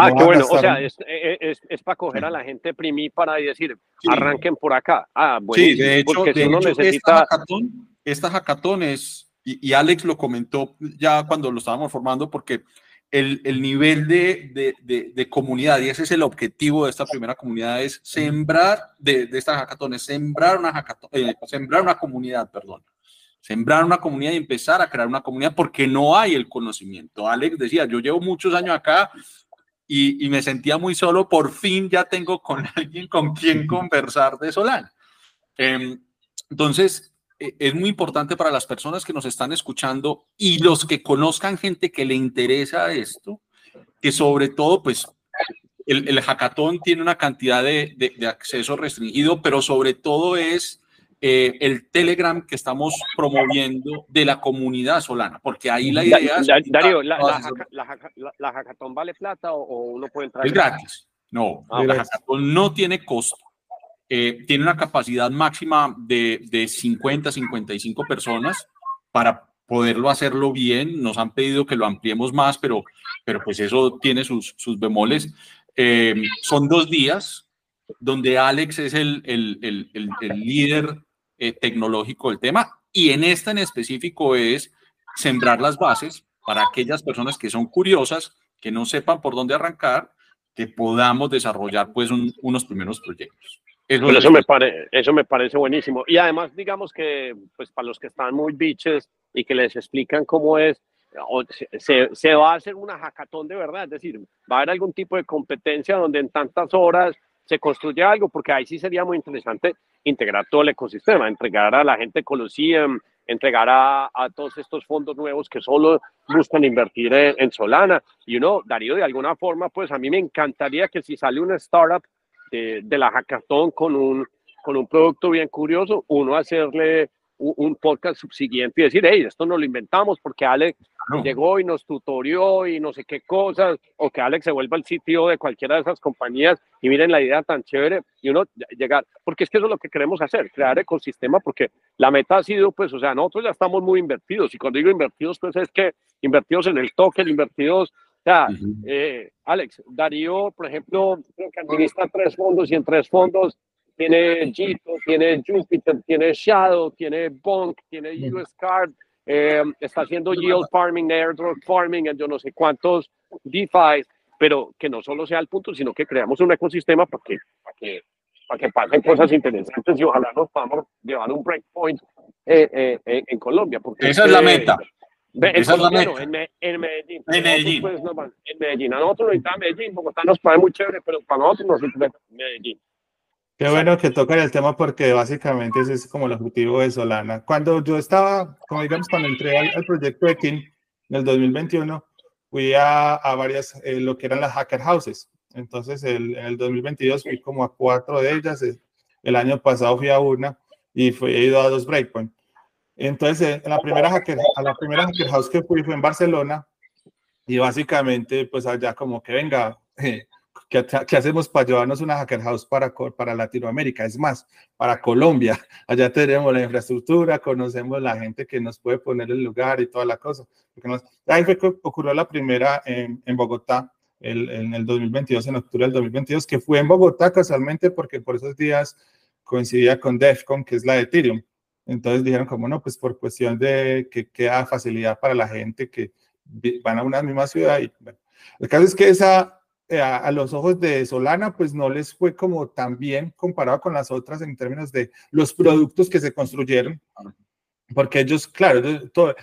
Speaker 2: Ah, qué bueno, o sea, es, es, es, para coger a la gente para y decir, arranquen por acá. Ah, bueno,
Speaker 4: sí, de hecho, de hecho necesita... esta, hackathon, esta hackathon es, y, y Alex lo comentó ya cuando lo estábamos formando, porque el, el nivel de, de, de, comunidad, y ese es el objetivo de esta primera comunidad, es sembrar, de, de estas hackatones, sembrar una, eh, sembrar una comunidad, perdón, sembrar una comunidad y empezar a crear una comunidad porque no hay el conocimiento. Alex decía, yo llevo muchos años acá y, y me sentía muy solo, por fin ya tengo con alguien con quien conversar de Solana. Em, entonces, es muy importante para las personas que nos están escuchando y los que conozcan gente que le interesa esto, que sobre todo, pues, el, el hackathon tiene una cantidad de, de, acceso restringido, pero sobre todo es eh, el Telegram que estamos promoviendo de la comunidad solana, porque ahí la idea es...
Speaker 2: Darío, la, la, hackathon vale plata o, uno puede entrar?
Speaker 4: Es gratis. No, ah, la hackathon no tiene costo. Eh, tiene una capacidad máxima de, de 50, 55 personas para poderlo hacerlo bien. Nos han pedido que lo ampliemos más, pero, pero pues eso tiene sus, sus bemoles. Eh, son dos días donde Alex es el, el, el, el líder eh, tecnológico del tema y en esta en específico es sembrar las bases para aquellas personas que son curiosas, que no sepan por dónde arrancar, que podamos desarrollar pues unos primeros proyectos.
Speaker 2: Eso, me eso me parece buenísimo. Y además, digamos que, pues para los que están muy biches y que les explican cómo es, se, se, va a hacer una hackathon de verdad, es decir, va a haber algún tipo de competencia donde en tantas horas se construye algo, porque ahí sí sería muy interesante integrar todo el ecosistema, entregar a la gente Colosseum, entregar a, a todos estos fondos nuevos que solo buscan invertir en, en Solana. Y uno, Darío, de alguna forma, pues a mí me encantaría que si sale una startup de, la hackathon con un, con un producto bien curioso, uno hacerle un, podcast subsiguiente y decir, hey, esto no lo inventamos porque Alex llegó y nos tutorió y no sé qué cosas, o que Alex se vuelva el sitio de cualquiera de esas compañías y miren la idea tan chévere y uno llegar, porque es que eso es lo que queremos hacer, crear ecosistema, porque la meta ha sido, pues, o sea, nosotros ya estamos muy invertidos y cuando digo invertidos, pues es que invertidos en el token, invertidos sea, eh, Alex, Darío, por ejemplo, creo que administra tres fondos y en tres fondos tiene Jito, tiene Jupiter, tiene Shadow, tiene Bonk, tiene US Card, eh, está haciendo yield farming, airdrop farming, en yo no sé cuántos DeFi, pero que no solo sea el punto, sino que creamos un ecosistema para que, para que, para que pasen cosas interesantes y ojalá nos podamos llevar un breakpoint eh, en Colombia.
Speaker 4: Porque Esa es la meta.
Speaker 2: Meta. En, en, Medellín. En Medellín. Pues, en Medellín. A nosotros nos Medellín, Bogotá nos parece muy chévere, pero para nosotros nos interesa Medellín.
Speaker 3: Qué bueno que tocan el tema porque básicamente ese es como el objetivo de Solana. Cuando yo estaba, como digamos, cuando entré al, proyecto de King en el 2021, fui a, a varias, eh, lo que eran las hacker houses. Entonces, el, en el 2022 fui como a cuatro de ellas. El año pasado fui a una y fui, he ido a dos breakpoint. Entonces, en la primera hacker, a la primera hacker house que fui fue en Barcelona y básicamente, pues allá como que venga, ¿Qué, hacemos para llevarnos una hacker house para, para Latinoamérica? Es más, para Colombia. Allá tenemos la infraestructura, conocemos la gente que nos puede poner el lugar y toda la cosa. ahí fue que ocurrió la primera en, Bogotá, en el 2022, en octubre del 2022, que fue en Bogotá casualmente porque por esos días coincidía con DEFCON, que es la de Ethereum. Entonces dijeron como no, pues por cuestión de que queda facilidad para la gente que van a una misma ciudad. Y, bueno. El caso es que esa eh, a, los ojos de Solana, pues no les fue como tan bien comparado con las otras en términos de los productos que se construyeron, porque ellos, claro, todo,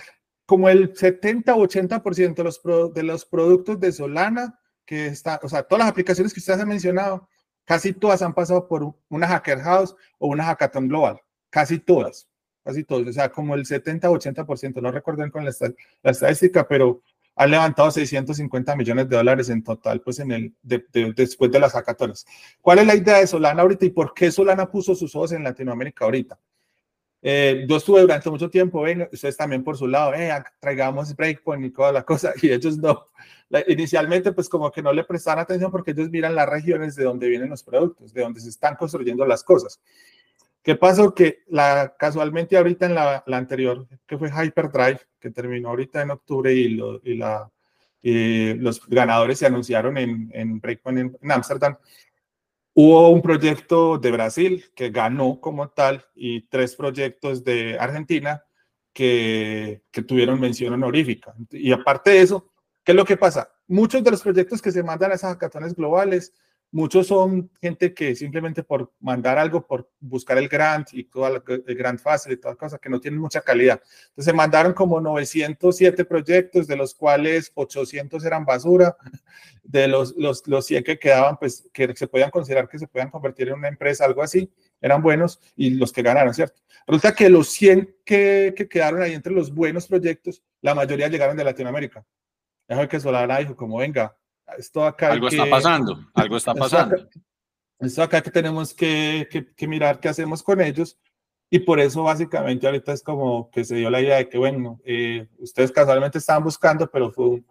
Speaker 3: como el 70 o 80% de los, de los productos de Solana, que está, o sea, todas las aplicaciones que ustedes han mencionado, casi todas han pasado por una Hacker House o una Hackathon Global, casi todas, casi todas, o sea, como el 70 o 80%, no recuerdo con la, la estadística, pero han levantado 650 millones de dólares en total, pues en el, después de las hackatones. ¿Cuál es la idea de Solana ahorita y por qué Solana puso sus ojos en Latinoamérica ahorita? Eh, yo estuve durante mucho tiempo, ven, ustedes también por su lado, eh, traigamos Breakpoint y toda la cosa, y ellos no. inicialmente, pues como que no le prestaban atención porque ellos miran las regiones de donde vienen los productos, de donde se están construyendo las cosas. ¿Qué pasó? Que la, casualmente ahorita en la, anterior, que fue Hyperdrive, que terminó ahorita en octubre y, los ganadores se anunciaron en, en en Ámsterdam, hubo un proyecto de Brasil que ganó como tal y tres proyectos de Argentina que, que tuvieron mención honorífica. Y aparte de eso, ¿qué es lo que pasa? Muchos de los proyectos que se mandan a esas hackatones globales Muchos son gente que simplemente por mandar algo, por buscar el grant y todo el grant fácil y toda cosa, que no tienen mucha calidad. Entonces mandaron como 907 proyectos, de los cuales 800 eran basura, de los, los, los 100 que quedaban, pues que se podían considerar que se podían convertir en una empresa, algo así, eran buenos y los que ganaron, ¿cierto? Resulta que los 100 que, que quedaron ahí entre los buenos proyectos, la mayoría llegaron de Latinoamérica. Déjame que Solana dijo, como venga, esto acá
Speaker 4: algo está pasando, algo está pasando.
Speaker 3: Esto acá, que tenemos que, que, mirar qué hacemos con ellos y por eso básicamente ahorita es como que se dio la idea de que, bueno, eh, ustedes casualmente estaban buscando, pero fue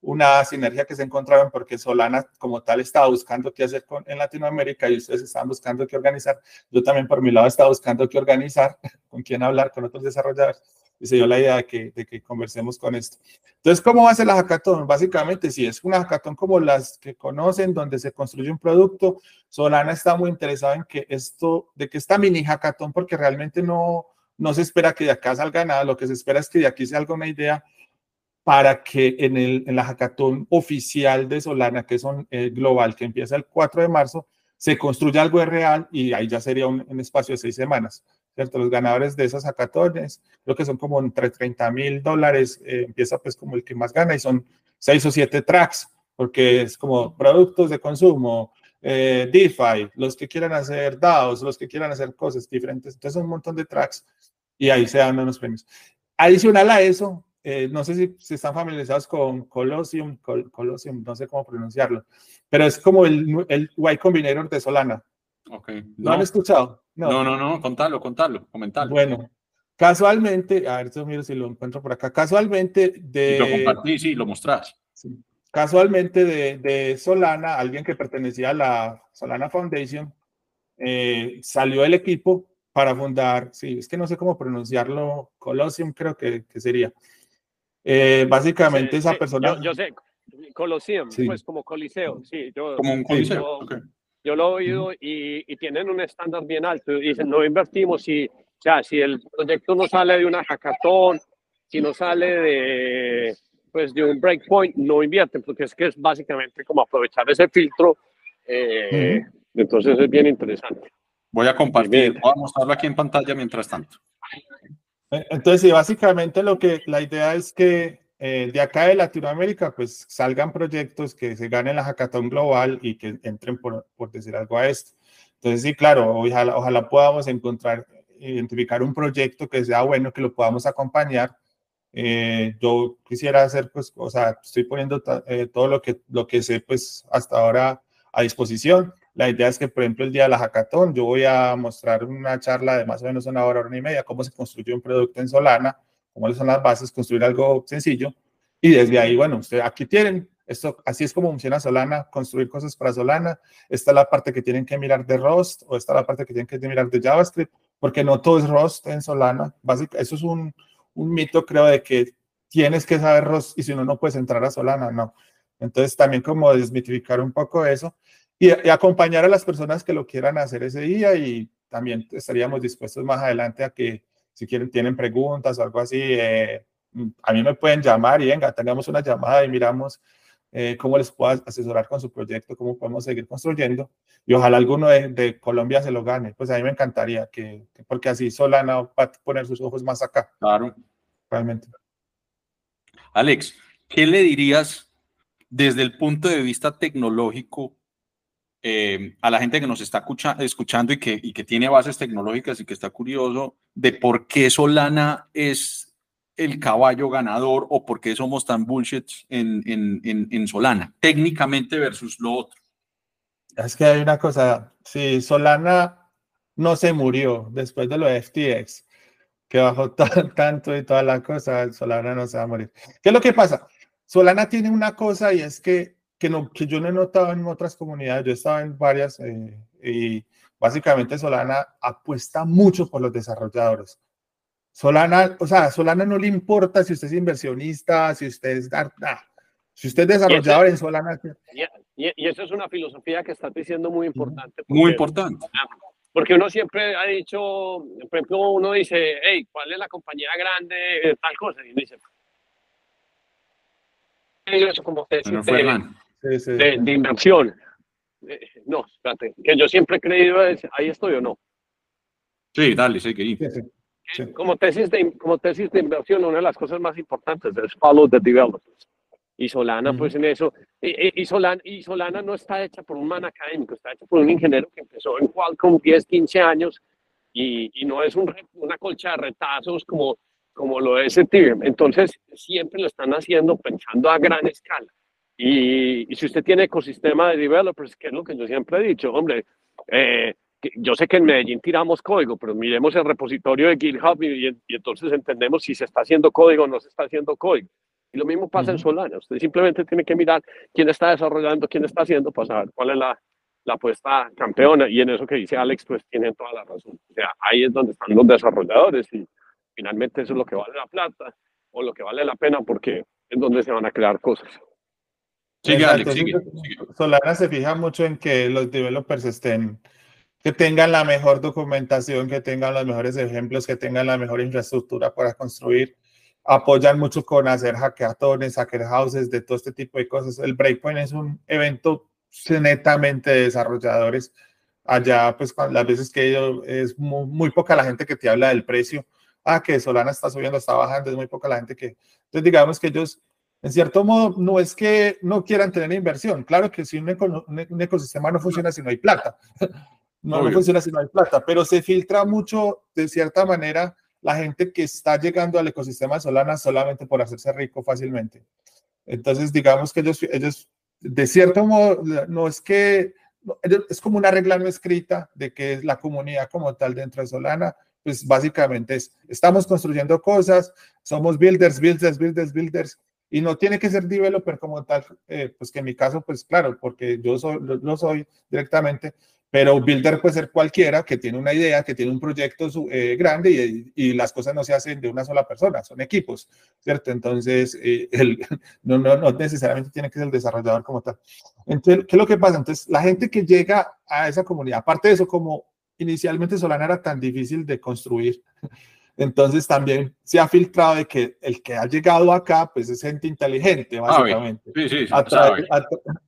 Speaker 3: una sinergia que se encontraban porque Solana como tal estaba buscando qué hacer con, en Latinoamérica y ustedes estaban buscando qué organizar. Yo también por mi lado estaba buscando qué organizar, con quién hablar, con otros desarrolladores y se la idea de que, conversemos con esto. Entonces, ¿cómo va a la hackathon? Básicamente, si es una hackathon como las que conocen, donde se construye un producto, Solana está muy interesado en que esto, de que esta mini hackathon, porque realmente no, no se espera que de acá salga nada, lo que se espera es que de aquí salga una idea para que en, el, en la hackathon oficial de Solana, que es un, eh, global, que empieza el 4 de marzo, se construya algo real y ahí ya sería un, un espacio de seis semanas. ¿Cierto? Los ganadores de esas hackatones, creo que son como entre 30 mil dólares, eh, empieza pues como el que más gana y son seis o siete tracks, porque es como productos de consumo, eh, DeFi, los que quieran hacer DAOs, los que quieran hacer cosas diferentes, entonces un montón de tracks y ahí se dan unos premios. Adicional a eso, eh, no sé si, si, están familiarizados con Colosseum, Colosseum, no sé cómo pronunciarlo, pero es como el, el Y Combinator de Solana.
Speaker 4: Okay.
Speaker 3: ¿Lo han escuchado?
Speaker 4: No. no, no, contalo, contalo, comentalo.
Speaker 3: Bueno, casualmente, a ver, miro si lo encuentro por acá, casualmente de...
Speaker 4: lo compartí, sí, lo mostrás.
Speaker 3: casualmente de, de, Solana, alguien que pertenecía a la Solana Foundation, eh, salió del equipo para fundar, sí, es que no sé cómo pronunciarlo, Colosseum creo que, que sería. Eh, básicamente esa persona...
Speaker 2: Yo, sé, Colosseum, pues como Coliseo, sí. Yo,
Speaker 4: como un Coliseo,
Speaker 2: yo lo he oído y, tienen un estándar bien alto. Dicen, no invertimos si, o sea, si el proyecto no sale de una hackathon, si no sale de, pues, de un breakpoint, no invierten, porque es que es básicamente como aprovechar ese filtro. Eh, entonces es bien interesante.
Speaker 4: Voy a compartir, voy a mostrarlo aquí en pantalla mientras tanto.
Speaker 3: Eh, entonces, sí, básicamente lo que la idea es que eh, de acá de Latinoamérica, pues salgan proyectos que se ganen la hackathon global y que entren, por, por decir algo, a esto. Entonces, sí, claro, ojalá, ojalá podamos encontrar, identificar un proyecto que sea bueno, que lo podamos acompañar. Eh, yo quisiera hacer, pues, o sea, estoy poniendo todo lo que, lo que sé, pues, hasta ahora a disposición. La idea es que, por ejemplo, el día de la hackathon, yo voy a mostrar una charla de más o menos una hora, hora y media, cómo se construye un producto en Solana cuáles son las bases, construir algo sencillo. Y desde ahí, bueno, usted, aquí tienen, esto, así es como funciona Solana, construir cosas para Solana. Esta es la parte que tienen que mirar de Rust o esta es la parte que tienen que mirar de JavaScript, porque no todo es Rust en Solana. Eso es un, un mito, creo, de que tienes que saber Rust y si no, no puedes entrar a Solana, no. Entonces, también como desmitificar un poco eso y, y, acompañar a las personas que lo quieran hacer ese día y también estaríamos dispuestos más adelante a que si quieren, tienen preguntas o algo así, eh, a mí me pueden llamar y venga, tengamos una llamada y miramos eh, cómo les puedo asesorar con su proyecto, cómo podemos seguir construyendo y ojalá alguno de, Colombia se lo gane. Pues a mí me encantaría que, porque así Solana va a poner sus ojos más acá.
Speaker 4: Claro.
Speaker 3: Realmente.
Speaker 4: Alex, ¿qué le dirías desde el punto de vista tecnológico eh, a la gente que nos está escuchando y que, tiene bases tecnológicas y que está curioso de por qué Solana es el caballo ganador o por qué somos tan bullshit en, Solana, técnicamente versus lo otro.
Speaker 3: Es que hay una cosa, si Solana no se murió después de lo de FTX, que bajó tanto y toda la cosa, Solana no se va a morir. ¿Qué es lo que pasa? Solana tiene una cosa y es que que, no, que yo no he notado en otras comunidades, yo he estado en varias eh, y básicamente Solana apuesta mucho por los desarrolladores. Solana, o sea, Solana no le importa si usted es inversionista, si usted es, si usted es desarrollador en Solana.
Speaker 2: Y, y, eso es una filosofía que está diciendo muy importante.
Speaker 4: muy importante.
Speaker 2: Porque uno siempre ha dicho, por ejemplo, uno dice, hey, ¿cuál es la compañía grande? Tal cosa. Y uno dice, eso como que de, inversión. Eh, no, espérate, que yo siempre he creído, ahí estoy o no.
Speaker 4: Sí, dale, sí, que
Speaker 2: Como tesis, de, como tesis de inversión, una de las cosas más importantes es follow the developers. Y Solana, pues en eso, y, y, Solana, y Solana no está hecha por un man académico, está hecha por un ingeniero que empezó en Qualcomm 10, 15 años y, y no es un, una colcha de retazos como, como lo es Ethereum. Entonces, siempre lo están haciendo pensando a gran escala. Y, si usted tiene ecosistema de developers, que es lo que yo siempre he dicho, hombre, eh, yo sé que en Medellín tiramos código, pero miremos el repositorio de GitHub y, entonces entendemos si se está haciendo código o no se está haciendo código. Y lo mismo pasa en Solana. Usted simplemente tiene que mirar quién está desarrollando, quién está haciendo, para saber cuál es la, la apuesta campeona. Y en eso que dice Alex, pues tiene toda la razón. O sea, ahí es donde están los desarrolladores y finalmente eso es lo que vale la plata o lo que vale la pena porque es donde se van a crear cosas.
Speaker 3: Solana se fija mucho en que los developers estén, que tengan la mejor documentación, que tengan los mejores ejemplos, que tengan la mejor infraestructura para construir. Apoyan mucho con hacer hackathons, hacker houses, de todo este tipo de cosas. El Breakpoint es un evento netamente de desarrolladores. Allá, pues, las veces que ellos, es muy, muy poca la gente que te habla del precio. Ah, que Solana está subiendo, está bajando, es muy poca la gente que. Entonces, digamos que ellos en cierto modo, no es que no quieran tener inversión. Claro que si un, ecosistema no funciona si no hay plata. No, no, funciona si no hay plata, pero se filtra mucho, de cierta manera, la gente que está llegando al ecosistema Solana solamente por hacerse rico fácilmente. Entonces, digamos que ellos, ellos de cierto modo, no es que, es como una regla no escrita de que la comunidad como tal dentro de Solana, pues básicamente es, estamos construyendo cosas, somos builders, builders, builders, builders, y no tiene que ser developer como tal, eh, pues que en mi caso, pues claro, porque yo soy, lo, soy directamente, pero builder puede ser cualquiera que tiene una idea, que tiene un proyecto eh, grande y, y, las cosas no se hacen de una sola persona, son equipos, ¿cierto? Entonces, eh, el, no, no, no, necesariamente tiene que ser el desarrollador como tal. Entonces, ¿qué es lo que pasa? Entonces, la gente que llega a esa comunidad, aparte de eso, como inicialmente Solana era tan difícil de construir, entonces también se ha filtrado de que el que ha llegado acá, pues es gente inteligente, básicamente.
Speaker 4: Sí, sí, sí,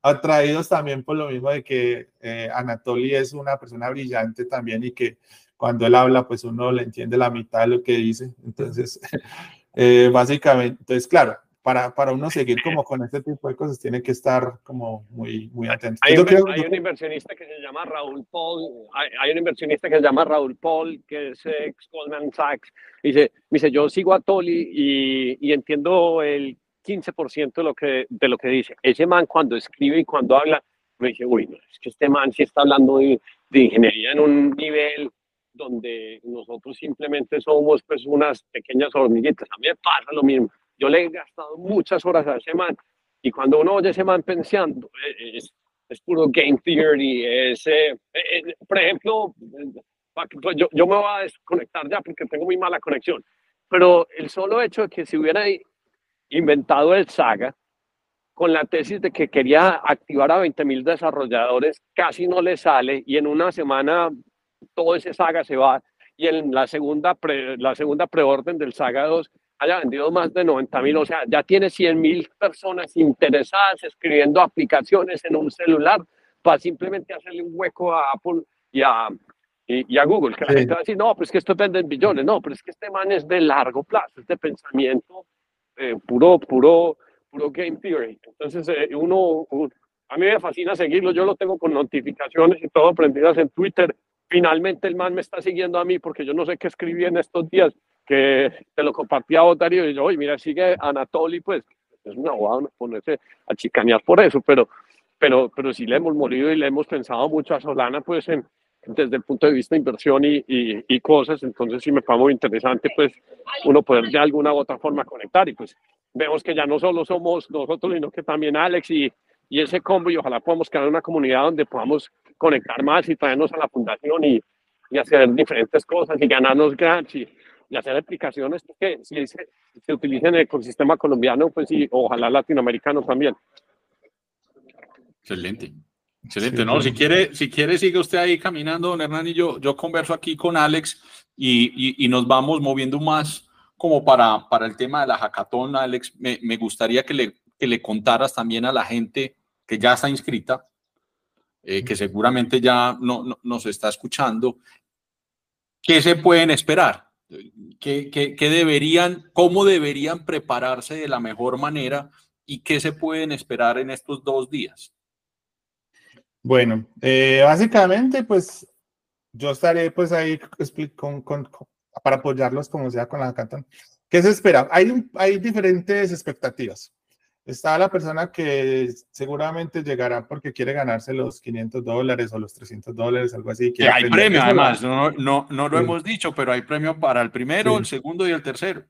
Speaker 3: atraídos también por lo mismo de que eh, Anatoly es una persona brillante también y que cuando él habla, pues uno le entiende la mitad de lo que dice. Entonces, eh, básicamente, entonces, claro, para, para uno seguir como con este tipo de cosas, tiene que estar como muy, muy atento.
Speaker 2: Hay, un, inversionista que se llama Raúl Paul, hay, un inversionista que se llama Raúl Paul, que es ex Goldman Sachs, dice, dice, yo sigo a Toli y, y entiendo el 15% de lo, que, de lo que dice. Ese man cuando escribe y cuando habla, me dice, uy, es que este man sí está hablando de, de ingeniería en un nivel donde nosotros simplemente somos pues unas pequeñas hormiguitas. A mí me pasa lo mismo. Yo le he gastado muchas horas a ese man. Y cuando uno oye ese man pensando, eh, es, es puro game theory, es, eh, eh, por ejemplo, pues, yo, yo me voy a desconectar ya porque tengo muy mala conexión, pero el solo hecho de que si hubiera inventado el Saga, con la tesis de que quería activar a 20 mil desarrolladores, casi no le sale y en una semana todo ese Saga se va. Y en la segunda, pre, la segunda preorden del Saga 2 haya vendido más de 90 mil, o sea, ya tiene 100 mil personas interesadas escribiendo aplicaciones en un celular para simplemente hacerle un hueco a Apple y a, y, a Google, que la gente va a decir, no, pues que esto vende en billones, no, pero es que este man es de largo plazo, es de pensamiento eh, puro, puro, puro game theory. Entonces, eh, uno, a mí me fascina seguirlo, yo lo tengo con notificaciones y todo prendidas en Twitter. Finalmente el man me está siguiendo a mí porque yo no sé qué escribí en estos días, que te lo compartí a Otario y yo, oye, mira, sigue Anatoly, pues es una bobada ponerse a chicanear por eso, pero, pero, pero sí le hemos morido y le hemos pensado mucho a Solana, pues en, desde el punto de vista de inversión y, y, y, cosas, entonces sí me parece muy interesante pues uno poder de alguna u otra forma conectar. Y pues vemos que ya no solo somos nosotros, sino que también Alex y, y ese combo y ojalá podamos crear una comunidad donde podamos conectar más y traernos a la fundación y, y hacer diferentes cosas y ganarnos grants y, y hacer aplicaciones que si se, se utilicen en el ecosistema colombiano, pues sí, ojalá latinoamericano también.
Speaker 4: Excelente. Excelente, ¿no? Si quiere, si quiere, sigue usted ahí caminando, don Hernán, y yo, yo converso aquí con Alex y, y, y nos vamos moviendo más como para, para el tema de la hackathon, Alex, me, me gustaría que le, que le contaras también a la gente que ya está inscrita, eh, que seguramente ya no, no, nos está escuchando, ¿qué se pueden esperar? ¿Qué, qué, qué deberían, cómo deberían prepararse de la mejor manera y qué se pueden esperar en estos dos días?
Speaker 3: Bueno, eh, básicamente, pues yo estaré pues ahí con, con, para apoyarlos como sea con la Hackathon. ¿Qué se espera? Hay, hay diferentes expectativas. Está la persona que seguramente llegará porque quiere ganarse los 500 dólares o los 300 dólares, algo así.
Speaker 4: Que hay premio además, no, no, no lo sí. hemos dicho, pero hay premio para el primero, sí. el segundo y el tercero.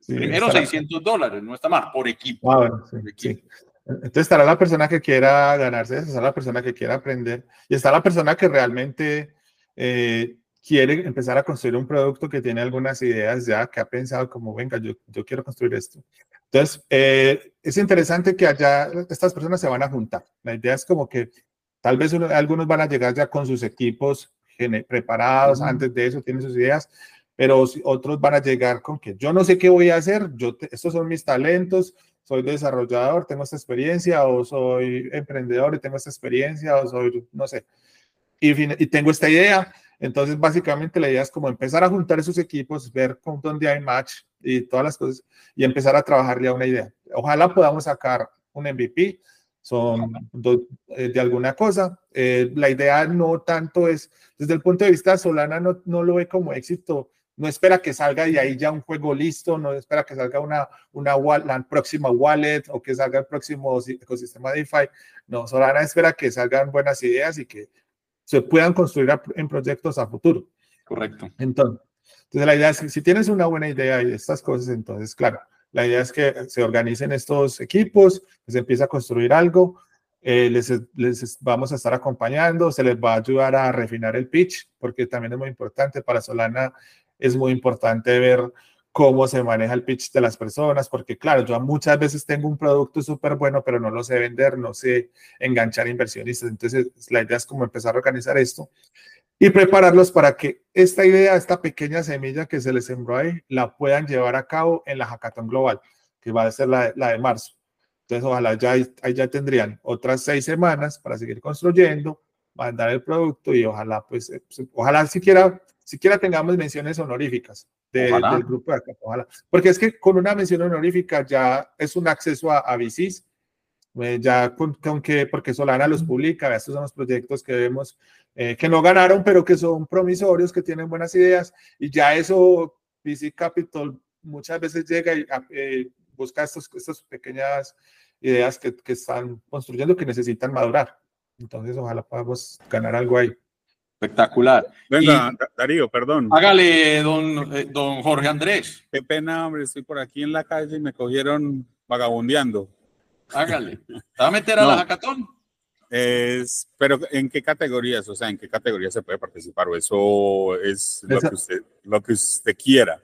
Speaker 4: Sí, primero estará. 600 dólares, no está mal, por equipo. Ah, bueno, por equipo.
Speaker 3: Entonces estará la persona que quiera ganarse eso, está la persona que quiera aprender y está la persona que realmente eh, quiere empezar a construir un producto que tiene algunas ideas ya, que ha pensado como, venga, yo, yo quiero construir esto. Entonces, eh, es interesante que allá estas personas se van a juntar. La idea es como que tal vez uno, algunos van a llegar ya con sus equipos preparados, uh -huh. antes de eso tienen sus ideas, pero otros van a llegar con que yo no sé qué voy a hacer, yo te, estos son mis talentos, soy desarrollador, tengo esta experiencia, o soy emprendedor y tengo esta experiencia, o soy, no sé, y, y tengo esta idea, entonces, básicamente la idea es como empezar a juntar esos equipos, ver con dónde hay match y todas las cosas y empezar a trabajar ya una idea. Ojalá podamos sacar un MVP, son do, eh, de alguna cosa. Eh, la idea no tanto es, desde el punto de vista Solana no, no lo ve como éxito, no espera que salga de ahí ya un juego listo, no espera que salga una, una la próxima wallet o que salga el próximo ecosistema de DeFi. No, Solana espera que salgan buenas ideas y que se puedan construir en proyectos a futuro.
Speaker 4: Correcto.
Speaker 3: Entonces, entonces la idea es que si tienes una buena idea y estas cosas, entonces, claro, la idea es que se organicen estos equipos, que se empiece a construir algo, eh, les, les, vamos a estar acompañando, se les va a ayudar a refinar el pitch, porque también es muy importante para Solana, es muy importante ver cómo se maneja el pitch de las personas, porque claro, yo muchas veces tengo un producto súper bueno, pero no lo sé vender, no sé enganchar inversionistas. Entonces, la idea es como empezar a organizar esto y prepararlos para que esta idea, esta pequeña semilla que se les sembró ahí, la puedan llevar a cabo en la Hackathon Global, que va a ser la, la de marzo. Entonces, ojalá ya, ahí ya tendrían otras seis semanas para seguir construyendo, mandar el producto y ojalá, pues, ojalá siquiera siquiera tengamos menciones honoríficas del grupo de acá, ojalá. Porque es que con una mención honorífica ya es un acceso a, a VCs, eh, ya con, que, porque Solana los publica, estos son los proyectos que vemos eh, que no ganaron, pero que son promisorios, que tienen buenas ideas, y ya eso, VC Capital muchas veces llega y eh, busca estos, estas pequeñas ideas que, que están construyendo que necesitan madurar. Entonces, ojalá podamos ganar algo ahí.
Speaker 4: Espectacular.
Speaker 5: Venga, Darío, perdón.
Speaker 4: Hágale, don, eh, don Jorge Andrés.
Speaker 5: Qué pena, hombre, estoy por aquí en la calle y me cogieron vagabundeando.
Speaker 4: Hágale. ¿Te va a meter a la hackathon?
Speaker 5: Es, pero ¿en qué categorías? O sea, ¿en qué categorías se puede participar? ¿O eso es lo, que usted, lo que usted quiera?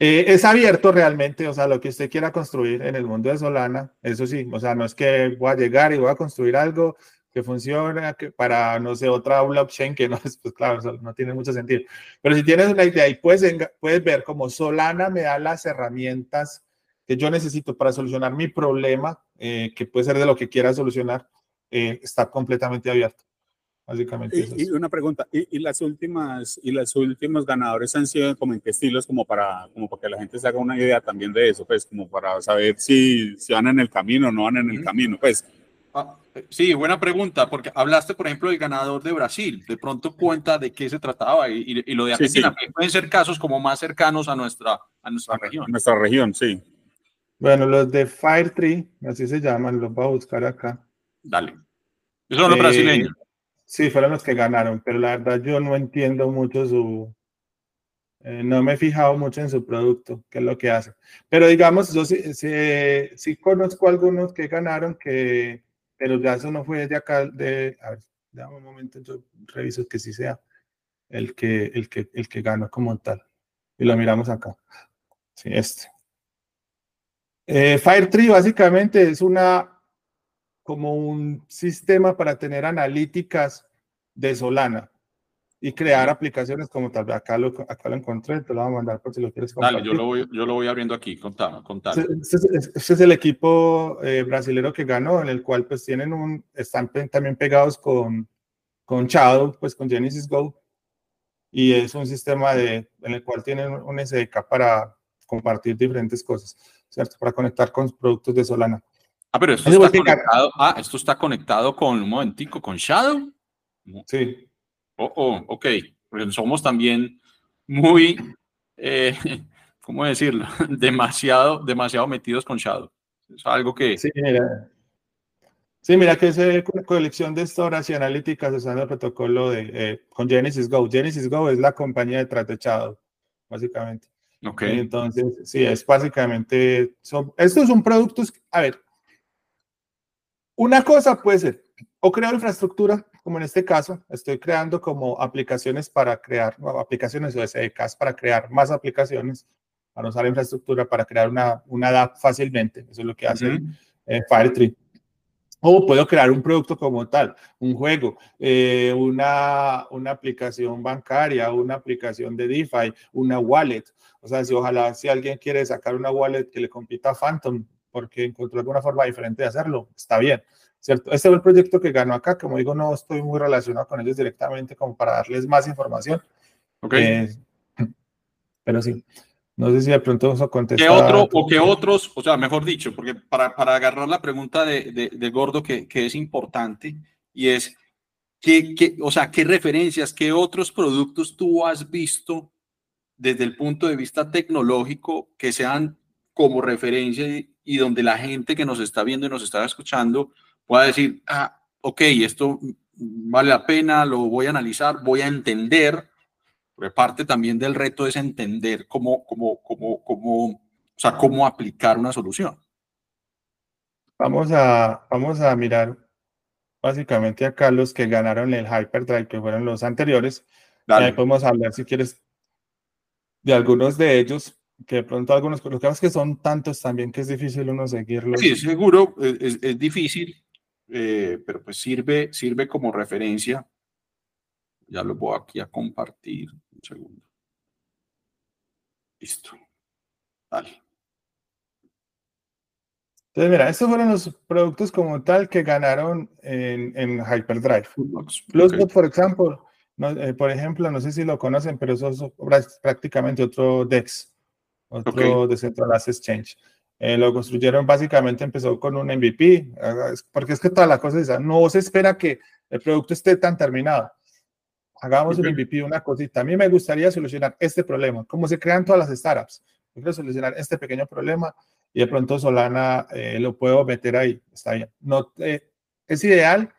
Speaker 3: Eh, es abierto realmente, o sea, lo que usted quiera construir en el mundo de Solana, eso sí, o sea, no es que voy a llegar y voy a construir algo que funciona que para, no sé, otra blockchain que no es, pues claro, no tiene mucho sentido. Pero si tienes una idea y puedes, puedes ver cómo Solana me da las herramientas que yo necesito para solucionar mi problema, eh, que puede ser de lo que quiera solucionar, eh, está completamente abierto. Básicamente.
Speaker 5: Y, una pregunta, ¿y, las últimas y las últimos ganadores han sido como en qué estilos como para como para que la gente se haga una idea también de eso, pues como para saber si, si van en el camino o no van en el camino, pues
Speaker 4: Ah, sí, buena pregunta, porque hablaste, por ejemplo, del ganador de Brasil. De pronto cuenta de qué se trataba y, lo de Argentina. Pueden ser casos como más cercanos a nuestra, a nuestra región.
Speaker 5: nuestra región, sí.
Speaker 3: Bueno, los de Firetree, así se llaman, los voy a buscar acá.
Speaker 4: Dale. Esos son los eh, brasileños.
Speaker 3: Sí, fueron los que ganaron, pero la verdad yo no entiendo mucho su, eh, no me he fijado mucho en su producto, qué es lo que hace. Pero digamos, yo sí, sí, sí, conozco algunos que ganaron que pero ya eso no fue de acá, de, a ver, dame un momento, yo reviso que sí sea el que, el que, el que gana como tal. Y lo miramos acá. Sí, este. Eh, Firetree básicamente es una, como un sistema para tener analíticas de Solana y crear aplicaciones como tal acá lo, acá lo encontré, te lo voy a mandar por si lo quieres
Speaker 4: compartir. Dale, yo lo voy, yo lo voy abriendo aquí, contame, contame.
Speaker 3: Este, es el equipo eh, brasilero que ganó, en el cual pues tienen un, están también pegados con, con Shadow, pues con Genesis Go, y es un sistema de, en el cual tienen un SDK para compartir diferentes cosas, ¿cierto? Para conectar con productos de Solana.
Speaker 4: Ah, pero esto está conectado, ah, esto está conectado con, un momentico, con Shadow.
Speaker 3: Sí.
Speaker 4: Oh, oh, ok. Porque somos también muy, eh, ¿cómo decirlo? demasiado, demasiado metidos con Shadow. Es algo que...
Speaker 3: Sí, mira. Sí, mira que es colección de y analíticas usando el protocolo de, eh, con Genesis Go. Genesis Go es la compañía detrás de Shadow, básicamente.
Speaker 4: Ok.
Speaker 3: Entonces, sí, es básicamente, son, estos son productos, a ver, una cosa puede ser, o crear infraestructura como en este caso, estoy creando como aplicaciones para crear, aplicaciones o SDKs para crear más aplicaciones, para usar infraestructura, para crear una, una app fácilmente. Eso es lo que hace eh, Firetree. O puedo crear un producto como tal, un juego, eh, una, una aplicación bancaria, una aplicación de DeFi, una wallet. O sea, si ojalá si alguien quiere sacar una wallet que le compita a Phantom porque encontró alguna forma diferente de hacerlo, está bien. ¿Cierto? Este fue el proyecto que ganó acá, como digo, no estoy muy relacionado con ellos directamente como para darles más información.
Speaker 4: Ok.
Speaker 3: Eh, pero sí, no sé si de pronto eso contesta.
Speaker 4: ¿Qué otro o qué otros, o sea, mejor dicho, porque para, para agarrar la pregunta de, de, de Gordo que, que, es importante y es, ¿qué, qué, o sea, ¿qué referencias, qué otros productos tú has visto desde el punto de vista tecnológico que sean como referencia y, y donde la gente que nos está viendo y nos está escuchando pueda decir, ah, ok, esto vale la pena, lo voy a analizar, voy a entender, porque parte también del reto es entender cómo, cómo, cómo, cómo, o sea, cómo aplicar una solución.
Speaker 3: Vamos a, vamos a mirar básicamente acá los que ganaron el Hyperdrive, que fueron los anteriores. Ahí podemos hablar, si quieres, de algunos de ellos, que de pronto algunos, lo que pasa es que son tantos también que es difícil uno seguirlos.
Speaker 4: Sí, seguro, es, es difícil. Eh, pero pues sirve, sirve como referencia. Ya lo voy aquí a compartir. Un segundo. Listo. Dale.
Speaker 3: Entonces, mira, estos fueron los productos como tal que ganaron en, en Hyperdrive. Plusbot, por ejemplo, eh, por ejemplo, no sé si lo conocen, pero eso es prácticamente otro DEX, otro Decentralized Exchange. Eh, lo construyeron básicamente, empezó con un MVP, porque es que toda la cosa es no se espera que el producto esté tan terminado. Hagamos un MVP, una cosita. A mí me gustaría solucionar este problema, como se crean todas las startups. quiero solucionar este pequeño problema y de pronto Solana eh, lo puedo meter ahí. Está bien. No, es ideal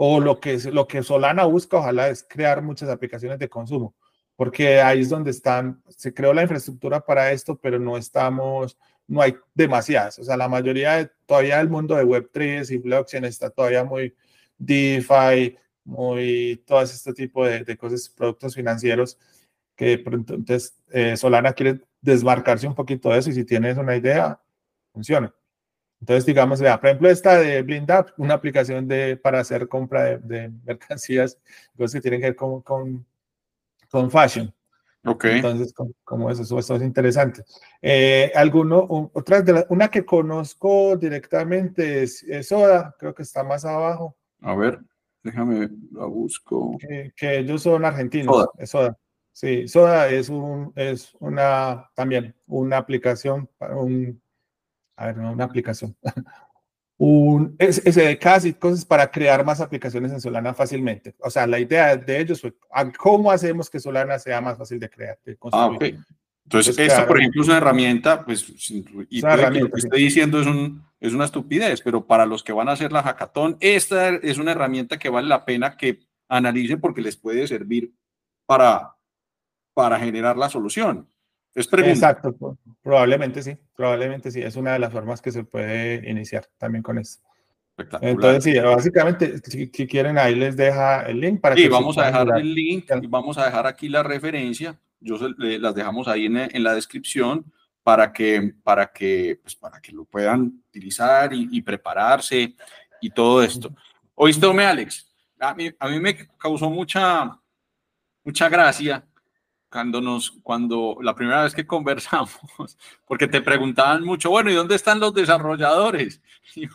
Speaker 3: o lo que, lo que Solana busca, ojalá, es crear muchas aplicaciones de consumo, porque ahí es donde están, se creó la infraestructura para esto, pero no estamos, no hay demasiadas. O sea, la mayoría de, todavía el mundo de Web3 y blockchain está todavía muy DeFi, muy todo este tipo de, de cosas, productos financieros, que entonces eh, Solana quiere desmarcarse un poquito de eso y si tienes una idea, funciona. Entonces, digamos, vea, por ejemplo, esta de Blind App, una aplicación de, para hacer compra de, mercancías, cosas que tienen que ver con, con, con fashion.
Speaker 4: Ok.
Speaker 3: Entonces, como, eso, eso, es interesante. Eh, alguno, otra de una que conozco directamente es, Soda, creo que está más abajo.
Speaker 4: A ver, déjame, la busco.
Speaker 3: Que, ellos son argentinos. Soda. Es Soda. Sí, Soda es, un, es una, también una aplicación para un a ver, una aplicación, un casi cosas para crear más aplicaciones en Solana fácilmente. O sea, la idea de ellos fue, ah, ¿cómo hacemos que Solana sea más fácil de crear?
Speaker 4: ah, ok. Entonces, esta, por ejemplo, es una herramienta, pues, y lo que estoy diciendo es, un, es una estupidez, pero para los que van a hacer la hackathon, esta es una herramienta que vale la pena que analicen porque les puede servir para, para generar la solución.
Speaker 3: Exacto, probablemente sí, probablemente sí, es una de las formas que se puede iniciar también con esto. Entonces, sí, básicamente, si, quieren, ahí les deja el link para
Speaker 4: sí, vamos a dejar el link y vamos a dejar aquí la referencia. Yo las dejamos ahí en, la descripción para que, para que, pues, para que lo puedan utilizar y, prepararse y todo esto. ¿Oíste, Alex? A mí, a mí me causó mucha, mucha gracia cuando nos, cuando la primera vez que conversamos, porque te preguntaban mucho, bueno, ¿y dónde están los desarrolladores? Y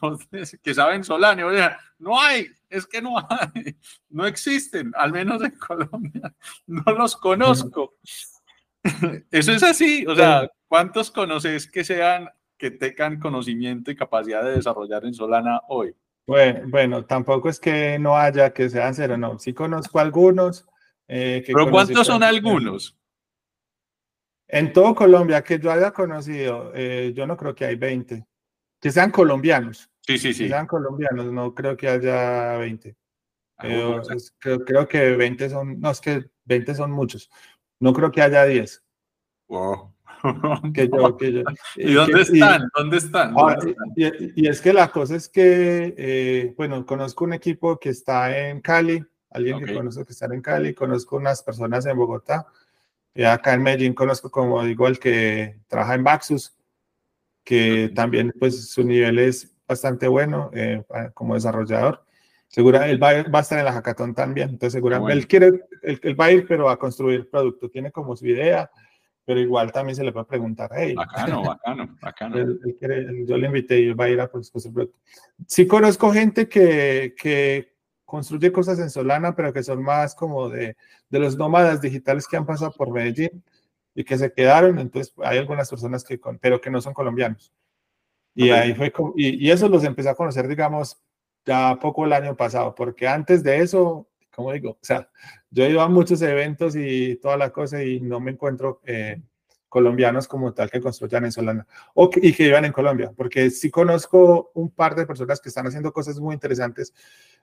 Speaker 4: que saben Solana, y no hay, es que no hay, no existen, al menos en Colombia, no los conozco. Eso es así, o sea, ¿cuántos conoces que sean, que tengan conocimiento y capacidad de desarrollar en Solana hoy?
Speaker 3: Bueno, bueno, tampoco es que no haya que sean cero, no, sí conozco algunos,
Speaker 4: eh, Pero ¿cuántos son algunos?
Speaker 3: En todo Colombia que yo haya conocido, eh, yo no creo que hay 20. Que sean colombianos.
Speaker 4: Sí, sí, sí.
Speaker 3: Que sean colombianos, no creo que haya 20. Ah, eh, creo, que 20 son, no, es que 20 son muchos. No creo que haya 10.
Speaker 4: Wow.
Speaker 3: ¿Y
Speaker 4: dónde, están? ¿Dónde están?
Speaker 3: Ah, y, es que la cosa es que, bueno, conozco un equipo que está en Cali, alguien que conozco que está en Cali, conozco unas personas en Bogotá, y acá en Medellín conozco como digo el que trabaja en Baxus, que también pues su nivel es bastante bueno eh, como desarrollador. Segura, él va, va, a estar en la hackathon también, entonces seguramente él quiere, él, va a ir pero a construir producto, tiene como su idea, pero igual también se le a preguntar, hey.
Speaker 4: Bacano, bacano, bacano.
Speaker 3: yo le invité y él va a ir a construir producto. Sí conozco gente que, que construye cosas en Solana, pero que son más como de, de los nómadas digitales que han pasado por Medellín y que se quedaron. Entonces, hay algunas personas que, pero que no son colombianos. Y ahí fue, y, y, eso los empecé a conocer, digamos, ya poco el año pasado, porque antes de eso, como digo, o sea, yo ido a muchos eventos y toda la cosa y no me encuentro eh, colombianos como tal que construyan en Solana o y que vivan en Colombia, porque sí conozco un par de personas que están haciendo cosas muy interesantes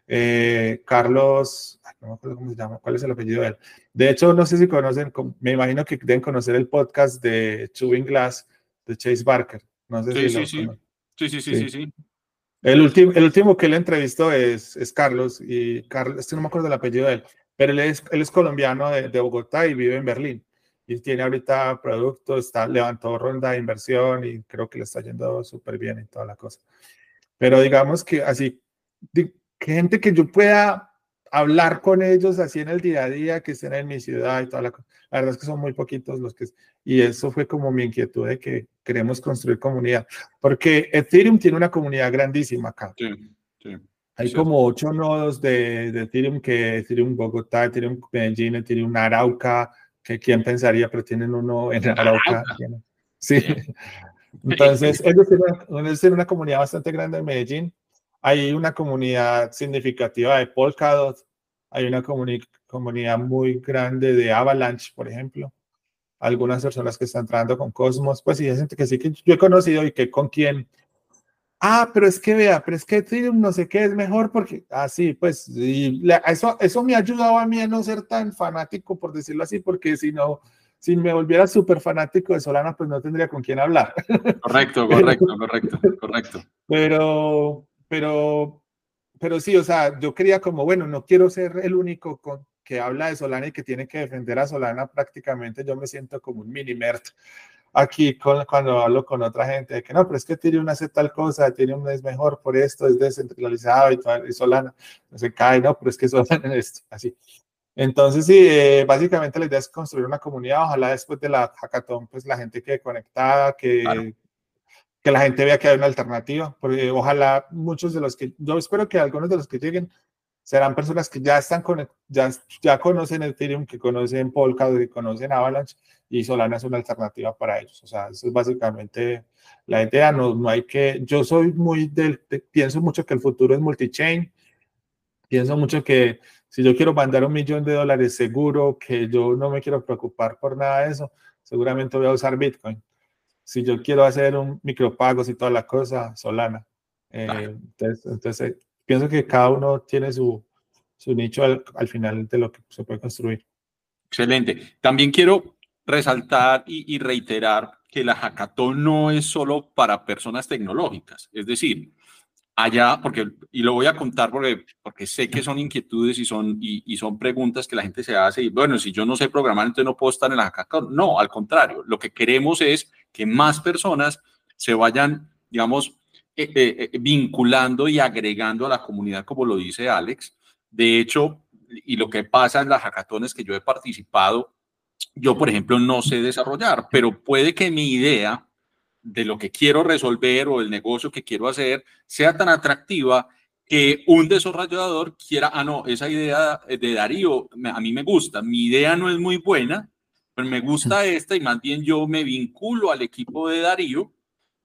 Speaker 3: eh, Carlos, no me acuerdo cómo se llama, cuál es el apellido de él. De hecho, no sé si conocen, me imagino que deben conocer el podcast de Chewing Glass de Chase Barker. No sé
Speaker 4: sí, si sí, lo sí. sí, sí, sí, sí,
Speaker 3: El último, el último que él entrevistó es, es Carlos, y Carlos, no me acuerdo el apellido de él, pero él es, él es colombiano de, de Bogotá y vive en Berlín. Y tiene ahorita producto, está, levantó ronda de inversión y creo que le está yendo súper bien y toda la cosa. Pero digamos que así, que gente que yo pueda hablar con ellos así en el día a día, que estén en mi ciudad y toda la cosa. La verdad es que son muy poquitos los que... Y eso fue como mi inquietud de que queremos construir comunidad. Porque Ethereum tiene una comunidad grandísima acá.
Speaker 4: Sí, sí.
Speaker 3: Hay como ocho nodos de, de, Ethereum que Ethereum Bogotá, Ethereum Medellín, Ethereum Arauca, que quién pensaría, pero tienen uno en Arauca. Sí. Entonces, ellos tienen, una comunidad bastante grande en Medellín. Hay una comunidad significativa de Polkadot. Hay una comunidad muy grande de Avalanche, por ejemplo. Algunas personas que están entrando con Cosmos, pues sí, hay gente que sí que yo he conocido y que con quién Ah, pero es que vea, pero es que Ethereum no sé qué es mejor porque así, ah, pues, y eso, eso me ha ayudado a mí a no ser tan fanático, por decirlo así, porque si no, si me volviera súper fanático de Solana, pues no tendría con quién hablar.
Speaker 4: Correcto, correcto, correcto, correcto.
Speaker 3: Pero, pero, pero sí, o sea, yo quería como, bueno, no quiero ser el único con, que habla de Solana y que tiene que defender a Solana prácticamente, yo me siento como un mini aquí cuando hablo con otra gente, de que no, pero es que Ethereum hace tal cosa, Ethereum es mejor por esto, es descentralizado y, Solana no se cae, no, pero es que Solana es esto, así. Entonces, sí, eh, básicamente la idea es construir una comunidad, ojalá después de la hackathon, pues la gente quede conectada, que, que la gente vea que hay una alternativa, porque ojalá muchos de los que, yo espero que algunos de los que lleguen serán personas que ya están con, ya, ya conocen Ethereum, que conocen Polkadot, que conocen Avalanche, y Solana es una alternativa para ellos. O sea, eso es básicamente la idea. No, no hay que, yo soy muy del, pienso mucho que el futuro es multi-chain. Pienso mucho que si yo quiero mandar un millón de dólares seguro, que yo no me quiero preocupar por nada de eso, seguramente voy a usar Bitcoin. Si yo quiero hacer un micropagos y toda la cosa, Solana. Eh, entonces, entonces, pienso que cada uno tiene su, su nicho al, al final de lo que se puede construir.
Speaker 4: Excelente. También quiero resaltar y, reiterar que la hackathon no es solo para personas tecnológicas, es decir, allá, porque, y lo voy a contar porque, porque sé que son inquietudes y son, y, son preguntas que la gente se hace, y bueno, si yo no sé programar, entonces no puedo estar en la hackathon. No, al contrario, lo que queremos es que más personas se vayan, digamos, eh, eh, eh, vinculando y agregando a la comunidad, como lo dice Alex. De hecho, y lo que pasa en las hackatones que yo he participado, yo, por ejemplo, no sé desarrollar, pero puede que mi idea de lo que quiero resolver o el negocio que quiero hacer sea tan atractiva que un desarrollador quiera, ah, no, esa idea de Darío a mí me gusta, mi idea no es muy buena, pero me gusta esta y más bien yo me vinculo al equipo de Darío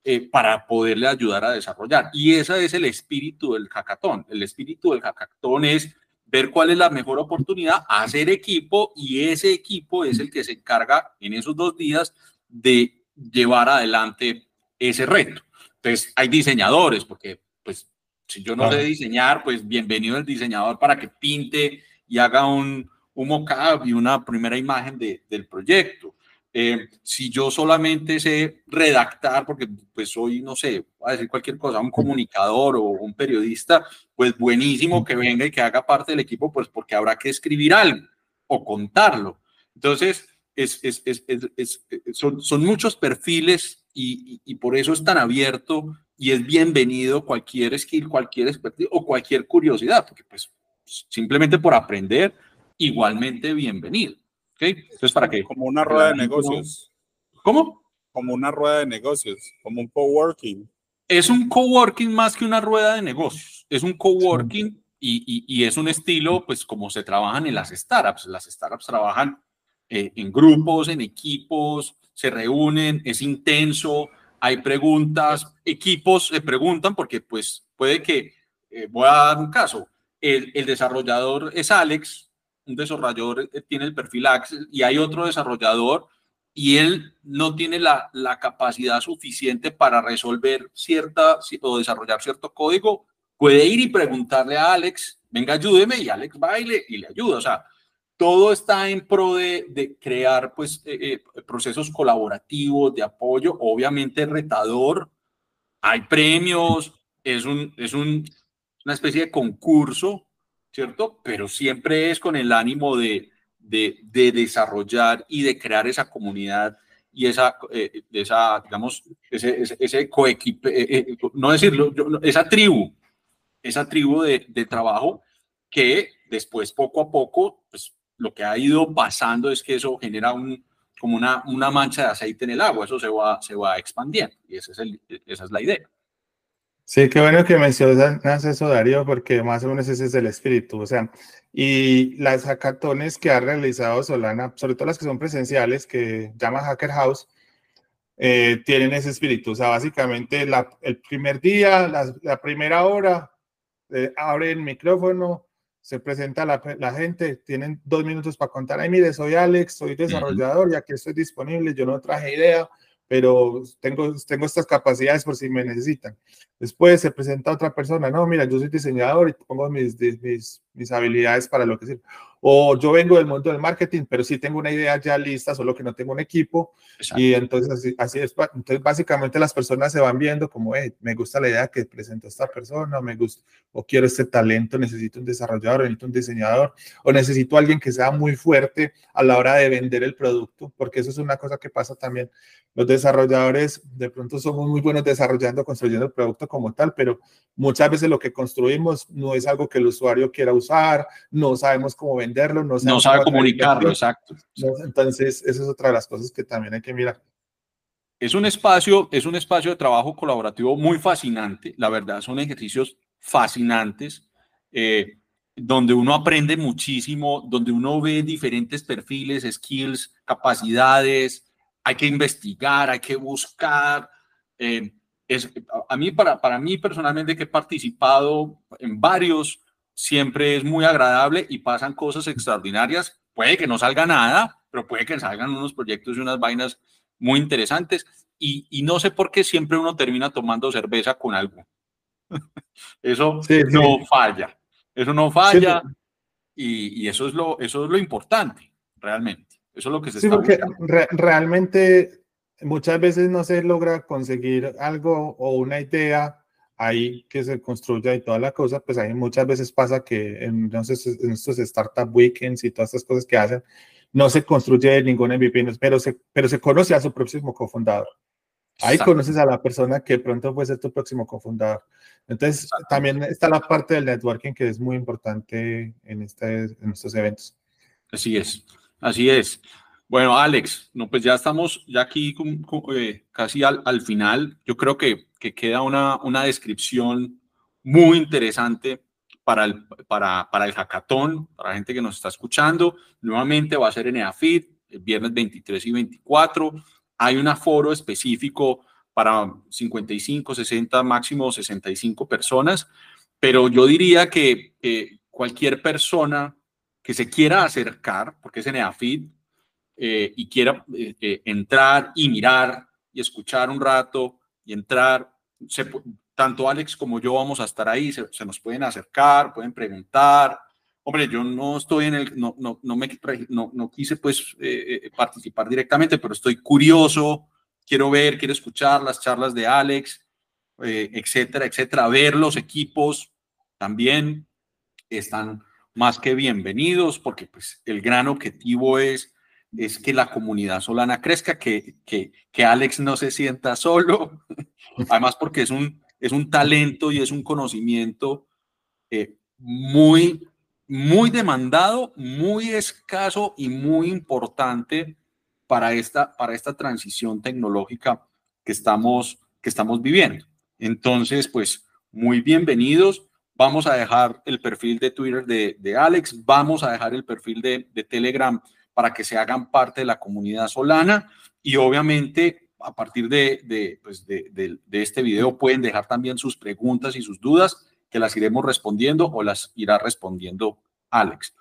Speaker 4: eh, para poderle ayudar a desarrollar. Y ese es el espíritu del hackathon. El espíritu del hackathon es ver cuál es la mejor oportunidad, hacer equipo y ese equipo es el que se encarga en esos dos días de llevar adelante ese reto. Entonces, hay diseñadores, porque pues si yo no sé diseñar, pues bienvenido el diseñador para que pinte y haga un, un mockup y una primera imagen de, del proyecto. Eh, si yo solamente sé redactar, porque pues soy, no sé, voy a decir cualquier cosa, un comunicador o un periodista, pues buenísimo que venga y que haga parte del equipo, pues porque habrá que escribir algo o contarlo. Entonces, es, es, es, son, son, muchos perfiles y, y, por eso es tan abierto y es bienvenido cualquier skill, cualquier expertise o cualquier curiosidad, porque pues simplemente por aprender, igualmente bienvenido. Entonces, ¿para qué?
Speaker 5: Como una rueda de negocios.
Speaker 4: ¿Cómo?
Speaker 5: Como una rueda de negocios, como un coworking.
Speaker 4: Es un coworking más que una rueda de negocios. Es un coworking y, y, es un estilo, pues, como se trabajan en las startups. Las startups trabajan eh, en grupos, en equipos, se reúnen, es intenso, hay preguntas, equipos se preguntan porque, pues, puede que, eh, voy a dar un caso, el, el desarrollador es Alex, un desarrollador eh, tiene el perfil Access y hay otro desarrollador y él no tiene la, la capacidad suficiente para resolver cierta o desarrollar cierto código, puede ir y preguntarle a Alex, venga, ayúdeme, y Alex baile y le ayuda. O sea, todo está en pro de, de crear pues eh, eh, procesos colaborativos, de apoyo, obviamente retador, hay premios, es, un, es un, una especie de concurso ¿cierto? Pero siempre es con el ánimo de, de, desarrollar y de crear esa comunidad y esa, eh, esa digamos, ese, ese, coequipe, eh, eh, no decirlo, esa tribu, esa tribu de, de, trabajo que después poco a poco, pues lo que ha ido pasando es que eso genera un, como una, una mancha de aceite en el agua, eso se va, se va expandiendo y ese es el, esa es la idea.
Speaker 3: Sí, qué bueno que mencionas eso, Darío, porque más o menos ese es el espíritu. O sea, y las hackatones que ha realizado Solana, sobre todo las que son presenciales, que llama Hacker House, eh, tienen ese espíritu. O sea, básicamente el primer día, la, primera hora, eh, abre el micrófono, se presenta la, la, gente, tienen dos minutos para contar, ay, mire, soy Alex, soy desarrollador, ya que estoy disponible, yo no traje idea, pero tengo, tengo estas capacidades por si me necesitan. Después se presenta otra persona, no, mira, yo soy diseñador y pongo mis, mis, mis habilidades para lo que sea. O yo vengo del mundo del marketing, pero sí tengo una idea ya lista, solo que no tengo un equipo. Y entonces así, así, es. Entonces básicamente las personas se van viendo como, hey, me gusta la idea que presentó esta persona, me gusta, o quiero este talento, necesito un desarrollador, necesito un diseñador, o necesito alguien que sea muy fuerte a la hora de vender el producto, porque eso es una cosa que pasa también. Los desarrolladores de pronto somos muy buenos desarrollando, construyendo el producto como tal, pero muchas veces lo que construimos no es algo que el usuario quiera usar, no sabemos cómo vender no,
Speaker 4: sabe comunicarlo, exacto.
Speaker 3: Entonces, esa es otra de las cosas que también hay que mirar.
Speaker 4: Es un espacio, es un espacio de trabajo colaborativo muy fascinante. La verdad, son ejercicios fascinantes, eh, donde uno aprende muchísimo, donde uno ve diferentes perfiles, skills, capacidades. Hay que investigar, hay que buscar. Eh, es, a mí, para, para mí personalmente, que he participado en varios siempre es muy agradable y pasan cosas extraordinarias. Puede que no salga nada, pero puede que salgan unos proyectos y unas vainas muy interesantes. Y, no sé por qué siempre uno termina tomando cerveza con algo. Eso no falla. Eso no falla. Y, eso, es lo, eso es lo importante, realmente. Eso es lo que se
Speaker 3: sí, porque realmente muchas veces no se logra conseguir algo o una idea ahí que se construya y toda la cosa, pues ahí muchas veces pasa que en, en estos startup weekends y todas estas cosas que hacen, no se construye ningún MVP, pero se, pero se conoce a su próximo cofundador. Ahí conoces a la persona que pronto puede ser tu próximo cofundador. Entonces, también está la parte del networking que es muy importante en, este, en estos eventos.
Speaker 4: Así es, así es. Bueno, Alex, no, pues ya estamos ya aquí eh, casi al, al, final. Yo creo que, que queda una, una, descripción muy interesante para el, para, para el hackathon, para la gente que nos está escuchando. Nuevamente va a ser en EAFIT, el viernes 23 y 24. Hay un aforo específico para 55, 60, máximo 65 personas, pero yo diría que, que cualquier persona que se quiera acercar, porque es en EAFIT, eh, y quiera eh, eh, entrar y mirar y escuchar un rato y entrar, tanto Alex como yo vamos a estar ahí, se, nos pueden acercar, pueden preguntar. Hombre, yo no estoy en el, no, no, no me, no, no quise pues participar directamente, pero estoy curioso, quiero ver, quiero escuchar las charlas de Alex, etcétera, etcétera, ver los equipos también están más que bienvenidos porque pues el gran objetivo es es que la comunidad solana crezca, que, que, que Alex no se sienta solo, además porque es un, es un talento y es un conocimiento eh, muy, muy demandado, muy escaso y muy importante para esta, para esta transición tecnológica que estamos, que estamos viviendo. Entonces, pues, muy bienvenidos. Vamos a dejar el perfil de Twitter de, de Alex, vamos a dejar el perfil de, de Telegram para que se hagan parte de la comunidad solana y obviamente a partir de, pues de, este video pueden dejar también sus preguntas y sus dudas que las iremos respondiendo o las irá respondiendo Alex.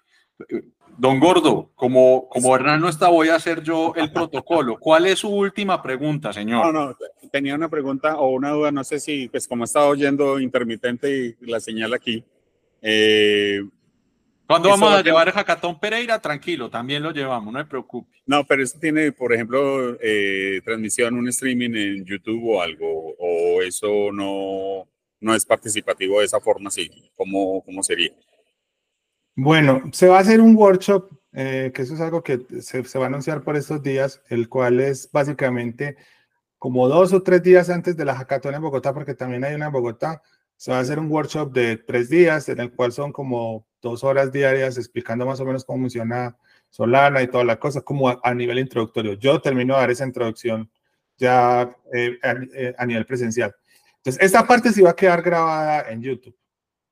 Speaker 4: Don Gordo, como, como Hernán no está, voy a hacer yo el protocolo. ¿Cuál es su última pregunta, señor?
Speaker 5: No, no, tenía una pregunta o una duda, no sé si, pues como he estado oyendo intermitente y la señal aquí, eh,
Speaker 4: cuando vamos a llevar el Jacatón Pereira? Tranquilo, también lo llevamos, no se preocupe.
Speaker 5: No, pero eso tiene, por ejemplo, eh, transmisión, un streaming en YouTube o algo, o eso no, no es participativo de esa forma, sí. ¿Cómo, cómo sería?
Speaker 3: Bueno, se va a hacer un workshop, eh, que eso es algo que se, se, va a anunciar por estos días, el cual es básicamente como dos o tres días antes de la hackathon en Bogotá, porque también hay una en Bogotá. Se va a hacer un workshop de tres días, en el cual son como dos horas diarias explicando más o menos cómo funciona Solana y toda la cosa, como a, nivel introductorio. Yo termino de dar esa introducción ya eh, a, eh, a, nivel presencial. Entonces, esta parte sí va a quedar grabada en YouTube.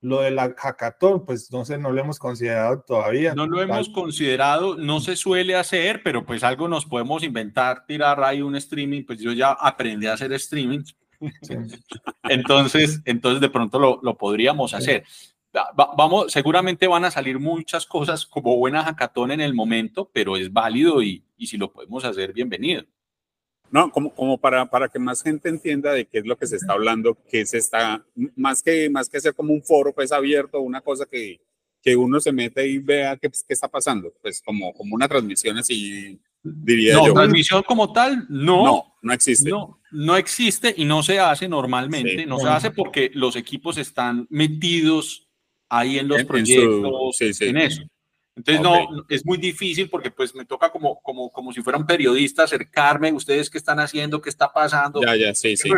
Speaker 3: Lo de la hackathon, pues no sé, no lo hemos considerado todavía.
Speaker 4: No lo hemos considerado, no se suele hacer, pero pues algo nos podemos inventar, tirar ahí un streaming, pues yo ya aprendí a hacer streaming. entonces, entonces de pronto lo, lo podríamos hacer. Vamos, seguramente van a salir muchas cosas como buena hackathon en el momento, pero es válido y, y si lo podemos hacer, bienvenido.
Speaker 5: No, como, como para, para que más gente entienda de qué es lo que se está hablando, que se está, más que, más que ser como un foro pues abierto, una cosa que, que uno se mete y vea qué, qué está pasando, pues como, como una transmisión así, diría
Speaker 4: no,
Speaker 5: yo.
Speaker 4: transmisión como tal, no.
Speaker 5: No, no existe.
Speaker 4: No, no existe y no se hace normalmente, no se hace porque los equipos están metidos ahí en los proyectos, en eso. Entonces, no, es muy difícil porque pues me toca como, como, como si fuera un periodista acercarme, ustedes qué están haciendo, qué está pasando.
Speaker 5: Ya, ya, sí, sí.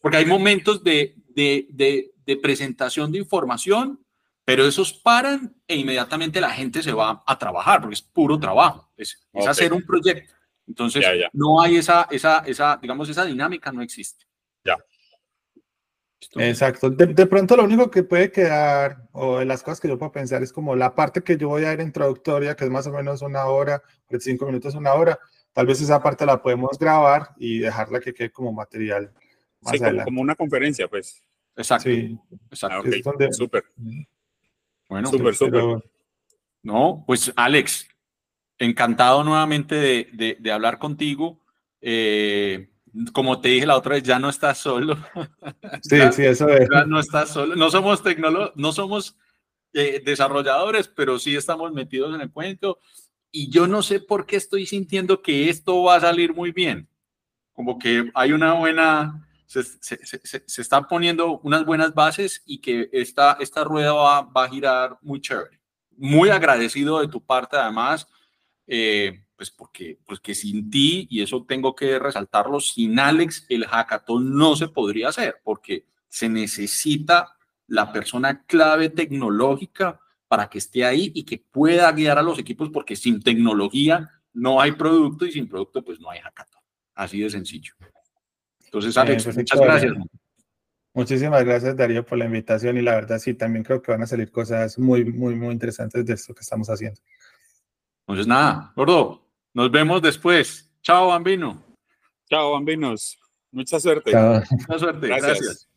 Speaker 4: Porque hay momentos de, de, de, de presentación de información, pero esos paran e inmediatamente la gente se va a trabajar, porque es puro trabajo, es, es hacer un proyecto. Entonces, no hay esa, esa, esa, digamos, esa dinámica no existe.
Speaker 3: Exacto. De, pronto lo único que puede quedar, o de las cosas que yo puedo pensar, es como la parte que yo voy a ir introductoria, que es más o menos una hora, cinco minutos, una hora. Tal vez esa parte la podemos grabar y dejarla que quede como material.
Speaker 5: Más sí, como, una conferencia, pues.
Speaker 4: Exacto. Sí. Exacto.
Speaker 5: Ah, súper.
Speaker 4: Bueno, súper, súper. No, pues Alex, encantado nuevamente de, de, de hablar contigo. Eh, como te dije la otra vez, ya no estás solo.
Speaker 3: Sí, sí, eso es.
Speaker 4: Ya no estás solo. No somos tecnólogos, no somos eh, desarrolladores, pero sí estamos metidos en el cuento. Y yo no sé por qué estoy sintiendo que esto va a salir muy bien. Como que hay una buena, se, se, se, se están poniendo unas buenas bases y que esta, esta rueda va, va, a girar muy chévere. Muy agradecido de tu parte, además. Eh, pues porque, porque sin ti, y eso tengo que resaltarlo, sin Alex el hackathon no se podría hacer, porque se necesita la persona clave tecnológica para que esté ahí y que pueda guiar a los equipos, porque sin tecnología no hay producto y sin producto pues no hay hackathon. Así de sencillo. Entonces, Alex, muchas gracias.
Speaker 3: Muchísimas gracias, Darío, por la invitación y la verdad sí, también creo que van a salir cosas muy, muy, muy interesantes de esto que estamos haciendo.
Speaker 4: Entonces, nada, gordo, nos vemos después. Chao, Bambino.
Speaker 5: Chao, Bambinos. Mucha suerte.
Speaker 4: Mucha suerte. Gracias.